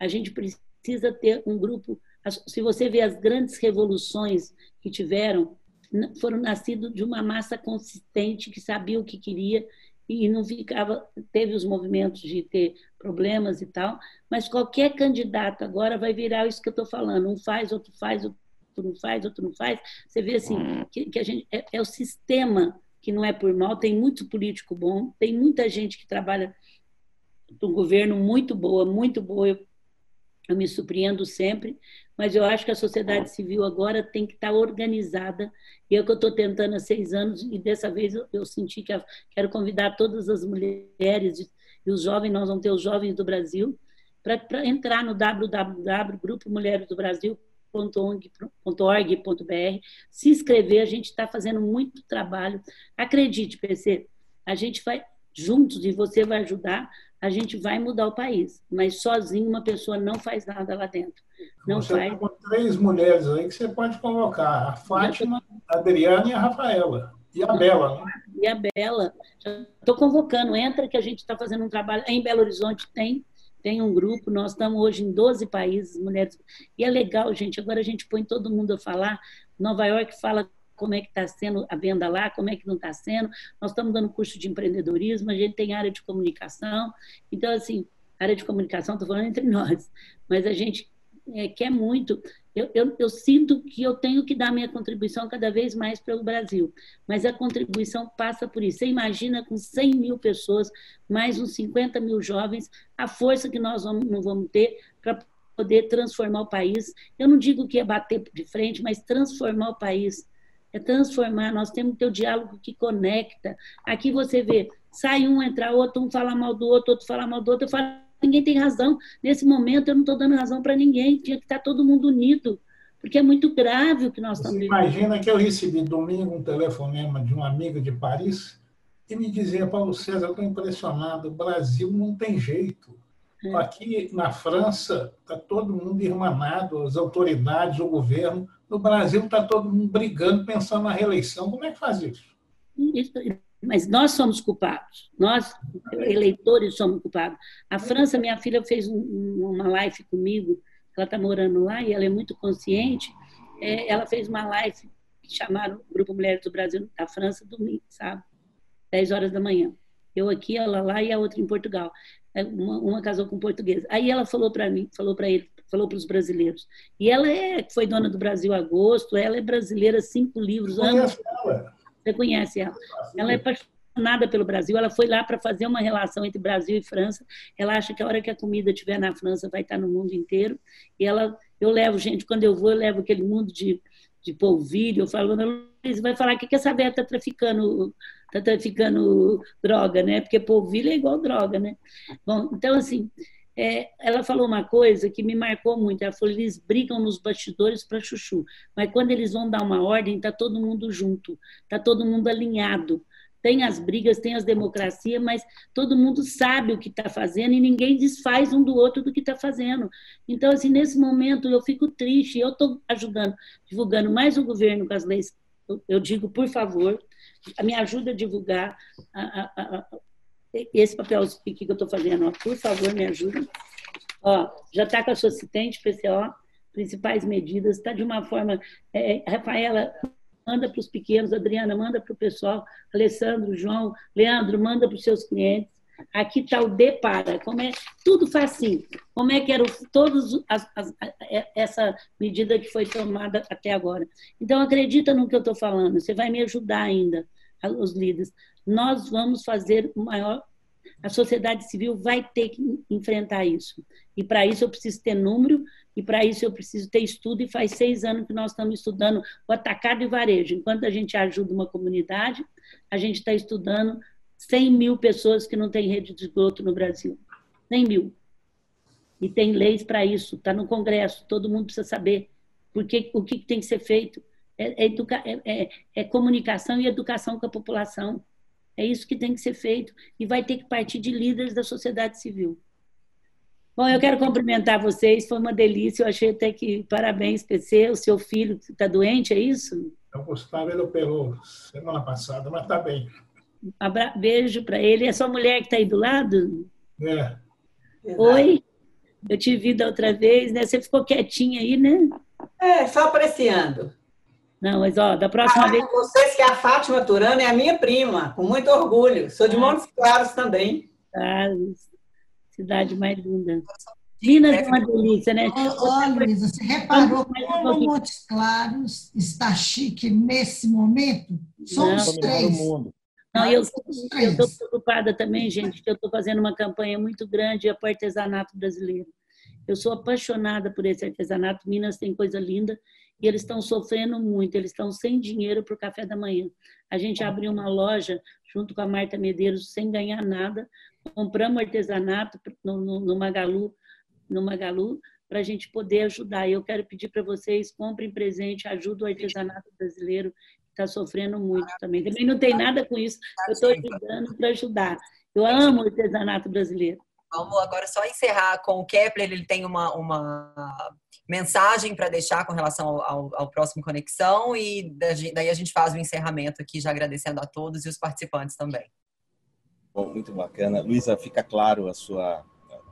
F: A gente precisa ter um grupo. Se você vê as grandes revoluções que tiveram, foram nascidos de uma massa consistente que sabia o que queria e não ficava teve os movimentos de ter problemas e tal mas qualquer candidato agora vai virar isso que eu estou falando um faz outro faz outro não faz outro não faz você vê assim hum. que, que a gente é, é, o sistema que não é por mal tem muito político bom tem muita gente que trabalha no governo muito boa muito boa eu, eu me surpreendo sempre mas eu acho que a sociedade civil agora tem que estar organizada. E é o que eu estou tentando há seis anos, e dessa vez eu, eu senti que a, quero convidar todas as mulheres e os jovens, nós vamos ter os jovens do Brasil, para entrar no www.grupomulheresdobrasil.org.br, se inscrever, a gente está fazendo muito trabalho. Acredite, PC, a gente vai juntos, e você vai ajudar, a gente vai mudar o país. Mas sozinho uma pessoa não faz nada lá dentro. Não
D: você
F: faz.
D: Tem tá três mulheres aí que você pode convocar: a Fátima, a Adriana e a Rafaela. E a Bela, né?
F: E a Bela. Estou convocando, entra que a gente está fazendo um trabalho. Em Belo Horizonte tem, tem um grupo, nós estamos hoje em 12 países, mulheres. E é legal, gente. Agora a gente põe todo mundo a falar. Nova York fala como é que está sendo a venda lá, como é que não está sendo. Nós estamos dando curso de empreendedorismo, a gente tem área de comunicação. Então, assim, área de comunicação, estou falando entre nós, mas a gente é, quer muito. Eu, eu, eu, sinto que eu tenho que dar minha contribuição cada vez mais para o Brasil, mas a contribuição passa por isso. Você imagina com 100 mil pessoas, mais uns 50 mil jovens, a força que nós vamos, não vamos ter para poder transformar o país. Eu não digo que é bater de frente, mas transformar o país é transformar. Nós temos que ter o diálogo que conecta. Aqui você vê, sai um, entra outro, um fala mal do outro, outro fala mal do outro. Eu falo, ninguém tem razão. Nesse momento, eu não estou dando razão para ninguém. Tinha que estar todo mundo unido, porque é muito grave o que nós estamos
D: vivendo. Imagina que eu recebi domingo um telefonema de uma amiga de Paris e me dizia, Paulo César, estou impressionado, o Brasil não tem jeito. É. Aqui na França está todo mundo irmanado, as autoridades, o governo, no Brasil está todo mundo brigando, pensando na reeleição. Como é que faz isso?
F: isso mas nós somos culpados. Nós, eleitores, somos culpados. A França, minha filha fez um, uma live comigo, ela está morando lá e ela é muito consciente. É, ela fez uma live chamaram o Grupo Mulheres do Brasil da França domingo, sabe? 10 horas da manhã. Eu aqui, ela lá e a outra em Portugal. É, uma, uma casou com um português. Aí ela falou para mim, falou para ele, falou para os brasileiros. E ela é, foi dona do Brasil Agosto, ela é brasileira, cinco livros, anos. Você conhece ela. Ela é apaixonada pelo Brasil, ela foi lá para fazer uma relação entre Brasil e França. Ela acha que a hora que a comida estiver na França vai estar no mundo inteiro. E ela, eu levo, gente, quando eu vou, eu levo aquele mundo de, de polvilho, eu falo, Luiz, vai falar que, que essa velha está traficando, tá traficando droga, né? Porque polvilho é igual droga, né? Bom, então, assim, é, ela falou uma coisa que me marcou muito. Ela falou: eles brigam nos bastidores para chuchu, mas quando eles vão dar uma ordem, está todo mundo junto, está todo mundo alinhado. tem as brigas, tem as democracias, mas todo mundo sabe o que está fazendo e ninguém desfaz um do outro do que está fazendo. Então, assim, nesse momento eu fico triste, eu estou ajudando, divulgando mais o governo com as leis. Eu digo, por favor, me ajuda a divulgar a, a, a, esse papel que eu estou fazendo. Ó, por favor, me ajuda. Ó, já está com a sua assistente, PCO, principais medidas, está de uma forma. É, é Rafaela, manda para os pequenos, Adriana, manda para o pessoal, Alessandro, João, Leandro, manda para os seus clientes. Aqui está o Depara, como é tudo facinho. Como é que era todos as, as, é, essa medida que foi tomada até agora. Então acredita no que eu estou falando. Você vai me ajudar ainda, os líderes. Nós vamos fazer o maior a sociedade civil vai ter que enfrentar isso. E para isso eu preciso ter número, e para isso eu preciso ter estudo, e faz seis anos que nós estamos estudando o atacado e varejo. Enquanto a gente ajuda uma comunidade, a gente está estudando 100 mil pessoas que não têm rede de esgoto no Brasil. 100 mil. E tem leis para isso, está no Congresso, todo mundo precisa saber porque, o que tem que ser feito. É, é, educa, é, é, é comunicação e educação com a população. É isso que tem que ser feito e vai ter que partir de líderes da sociedade civil. Bom, eu quero cumprimentar vocês, foi uma delícia. Eu achei até que parabéns, PC. O seu filho está doente, é isso?
D: O Gustavo ele operou semana passada, mas está bem.
F: Abra... Beijo para ele. É sua mulher que está aí do lado?
D: É.
F: Oi, eu te vi da outra vez, né? Você ficou quietinha aí, né?
B: É, só apreciando.
F: Não, mas ó, da próxima vez.
B: vocês que a Fátima Turano é a minha prima, com muito orgulho. Sou de ah. Montes Claros também.
F: Ah, cidade mais linda. Minas é uma delícia, né?
G: Ó, Luísa, você reparou como Montes Claros está chique nesse momento? Somos Não, três.
F: Não, eu estou preocupada também, gente, que eu estou fazendo uma campanha muito grande para o artesanato brasileiro. Eu sou apaixonada por esse artesanato. Minas tem coisa linda e eles estão sofrendo muito, eles estão sem dinheiro para o café da manhã. A gente abriu uma loja junto com a Marta Medeiros sem ganhar nada, compramos artesanato no, no, no Magalu, no Magalu para a gente poder ajudar. Eu quero pedir para vocês, comprem presente, ajudem o artesanato brasileiro, que está sofrendo muito também. Também não tem nada com isso, eu estou ajudando para ajudar. Eu amo o artesanato brasileiro.
A: Vamos agora só encerrar com o Kepler, ele tem uma, uma mensagem para deixar com relação ao, ao, próximo Conexão e daí a gente faz o encerramento aqui, já agradecendo a todos e os participantes também.
C: Bom, muito bacana. Luísa, fica claro a sua,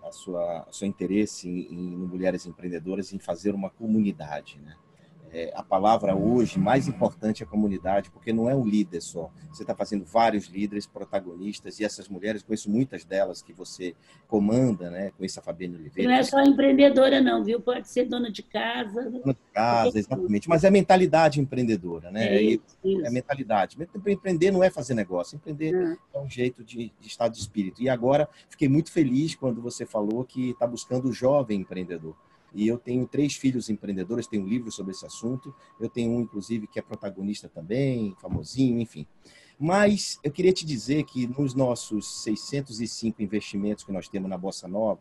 C: a sua, o seu interesse em, em mulheres empreendedoras em fazer uma comunidade, né? É, a palavra hoje mais importante é a comunidade, porque não é um líder só. Você está fazendo vários líderes, protagonistas, e essas mulheres, conheço muitas delas que você comanda, né? Conheço a Fabiana Oliveira.
F: Não é só empreendedora, não, viu? Pode ser dona de casa.
C: Dona de casa, exatamente. Mas é mentalidade empreendedora, né? É, isso, isso. é mentalidade. Empreender não é fazer negócio, empreender não. é um jeito de, de estado de espírito. E agora, fiquei muito feliz quando você falou que está buscando o jovem empreendedor. E eu tenho três filhos empreendedores, tenho um livro sobre esse assunto. Eu tenho um, inclusive, que é protagonista também, famosinho, enfim. Mas eu queria te dizer que nos nossos 605 investimentos que nós temos na Bossa Nova,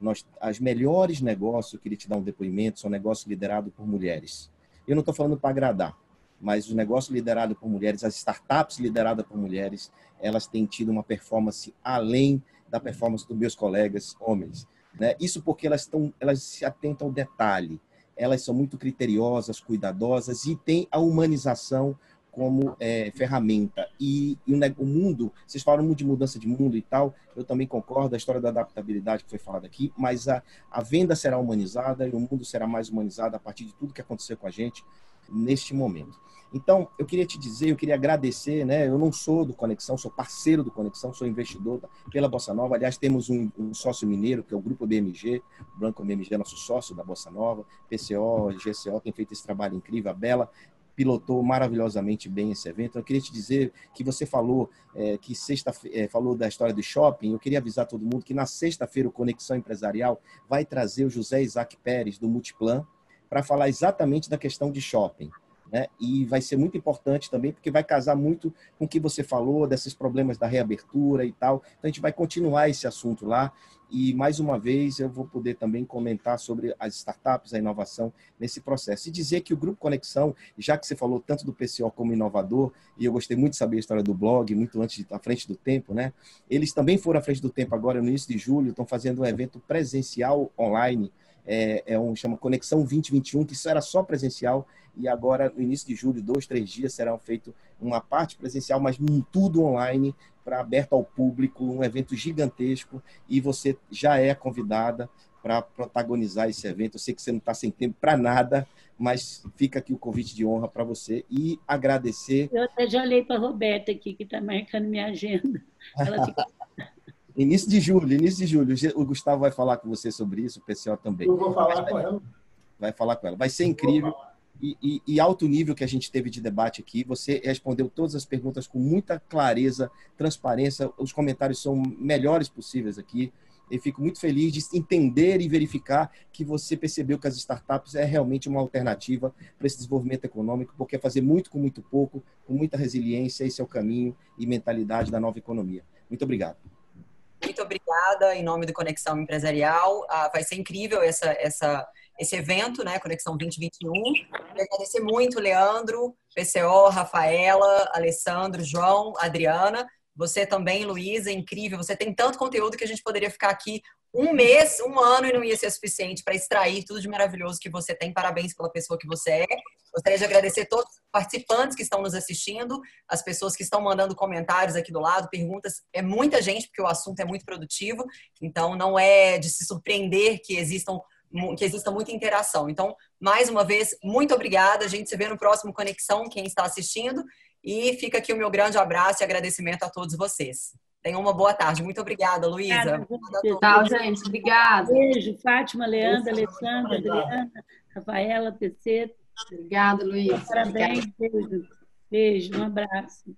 C: nós, as melhores negócios, eu queria te dar um depoimento, são negócios liderados por mulheres. Eu não estou falando para agradar, mas os negócios liderados por mulheres, as startups lideradas por mulheres, elas têm tido uma performance além da performance dos meus colegas homens. Né? Isso porque elas, estão, elas se atentam ao detalhe, elas são muito criteriosas, cuidadosas e têm a humanização como é, ferramenta. E, e, o mundo, vocês falam muito de mudança de mundo e tal, eu também concordo, a história da adaptabilidade que foi falada aqui, mas a, a venda será humanizada e o mundo será mais humanizado a partir de tudo que aconteceu com a gente neste momento. Então, eu queria te dizer, eu queria agradecer, né? Eu não sou do Conexão, sou parceiro do Conexão, sou investidor pela Bossa Nova. Aliás, temos um, um sócio mineiro, que é o Grupo BMG, o Branco BMG é nosso sócio da Bossa Nova, PCO, GCO, tem feito esse trabalho incrível, a Bela pilotou maravilhosamente bem esse evento. Eu queria te dizer que você falou é, que sexta é, falou da história do shopping. Eu queria avisar todo mundo que na sexta-feira o Conexão Empresarial vai trazer o José Isaac Pérez do Multiplan para falar exatamente da questão de shopping né? E vai ser muito importante também, porque vai casar muito com o que você falou, desses problemas da reabertura e tal. Então, a gente vai continuar esse assunto lá. E, mais uma vez, eu vou poder também comentar sobre as startups, a inovação nesse processo. E dizer que o Grupo Conexão, já que você falou tanto do PCO como inovador, e eu gostei muito de saber a história do blog, muito antes, à frente do tempo, né? Eles também foram à frente do tempo agora, no início de julho, estão fazendo um evento presencial online, é, é um chama Conexão 2021, que isso era só presencial, e agora, no início de julho, dois, três dias, serão feito uma parte presencial, mas tudo online, para aberto ao público, um evento gigantesco, e você já é convidada para protagonizar esse evento. Eu sei que você não está sem tempo para nada, mas fica aqui o convite de honra para você e agradecer.
F: Eu até já olhei para a Roberta aqui, que está marcando minha agenda. Fica...
C: início de julho, início de julho. O Gustavo vai falar com você sobre isso, o PCO também.
D: Eu vou falar com ela.
C: Vai falar com ela. Vai ser incrível e, e, e, alto nível que a gente teve de debate aqui. Você respondeu todas as perguntas com muita clareza, transparência. Os comentários são melhores possíveis aqui. E fico muito feliz de entender e verificar que você percebeu que as startups é realmente uma alternativa para esse desenvolvimento econômico, porque é fazer muito com muito pouco, com muita resiliência, esse é o caminho e mentalidade da nova economia. Muito obrigado.
A: Muito obrigada em nome do Conexão Empresarial. Ah, vai ser incrível essa, essa esse evento, né, Conexão 2021. Quero agradecer muito, Leandro, PCO, Rafaela, Alessandro, João, Adriana. Você também, Luísa, incrível. Você tem tanto conteúdo que a gente poderia ficar aqui um mês, um ano e não ia ser suficiente para extrair tudo de maravilhoso que você tem. Parabéns pela pessoa que você é. Gostaria de agradecer todos os participantes que estão nos assistindo, as pessoas que estão mandando comentários aqui do lado, perguntas. É muita gente, porque o assunto é muito produtivo. Então, não é de se surpreender que existam que exista muita interação. Então, mais uma vez, muito obrigada. A gente se vê no próximo Conexão, quem está assistindo. E fica aqui o meu grande abraço e agradecimento a todos vocês. Tenham uma boa tarde. Muito obrigada, Luísa.
E: Tchau, gente. Obrigada.
F: Beijo, Fátima, Leandra, Alessandra, Adriana, Rafaela, PC.
E: Obrigada, Luísa.
F: Parabéns. Beijo. Beijo, um abraço.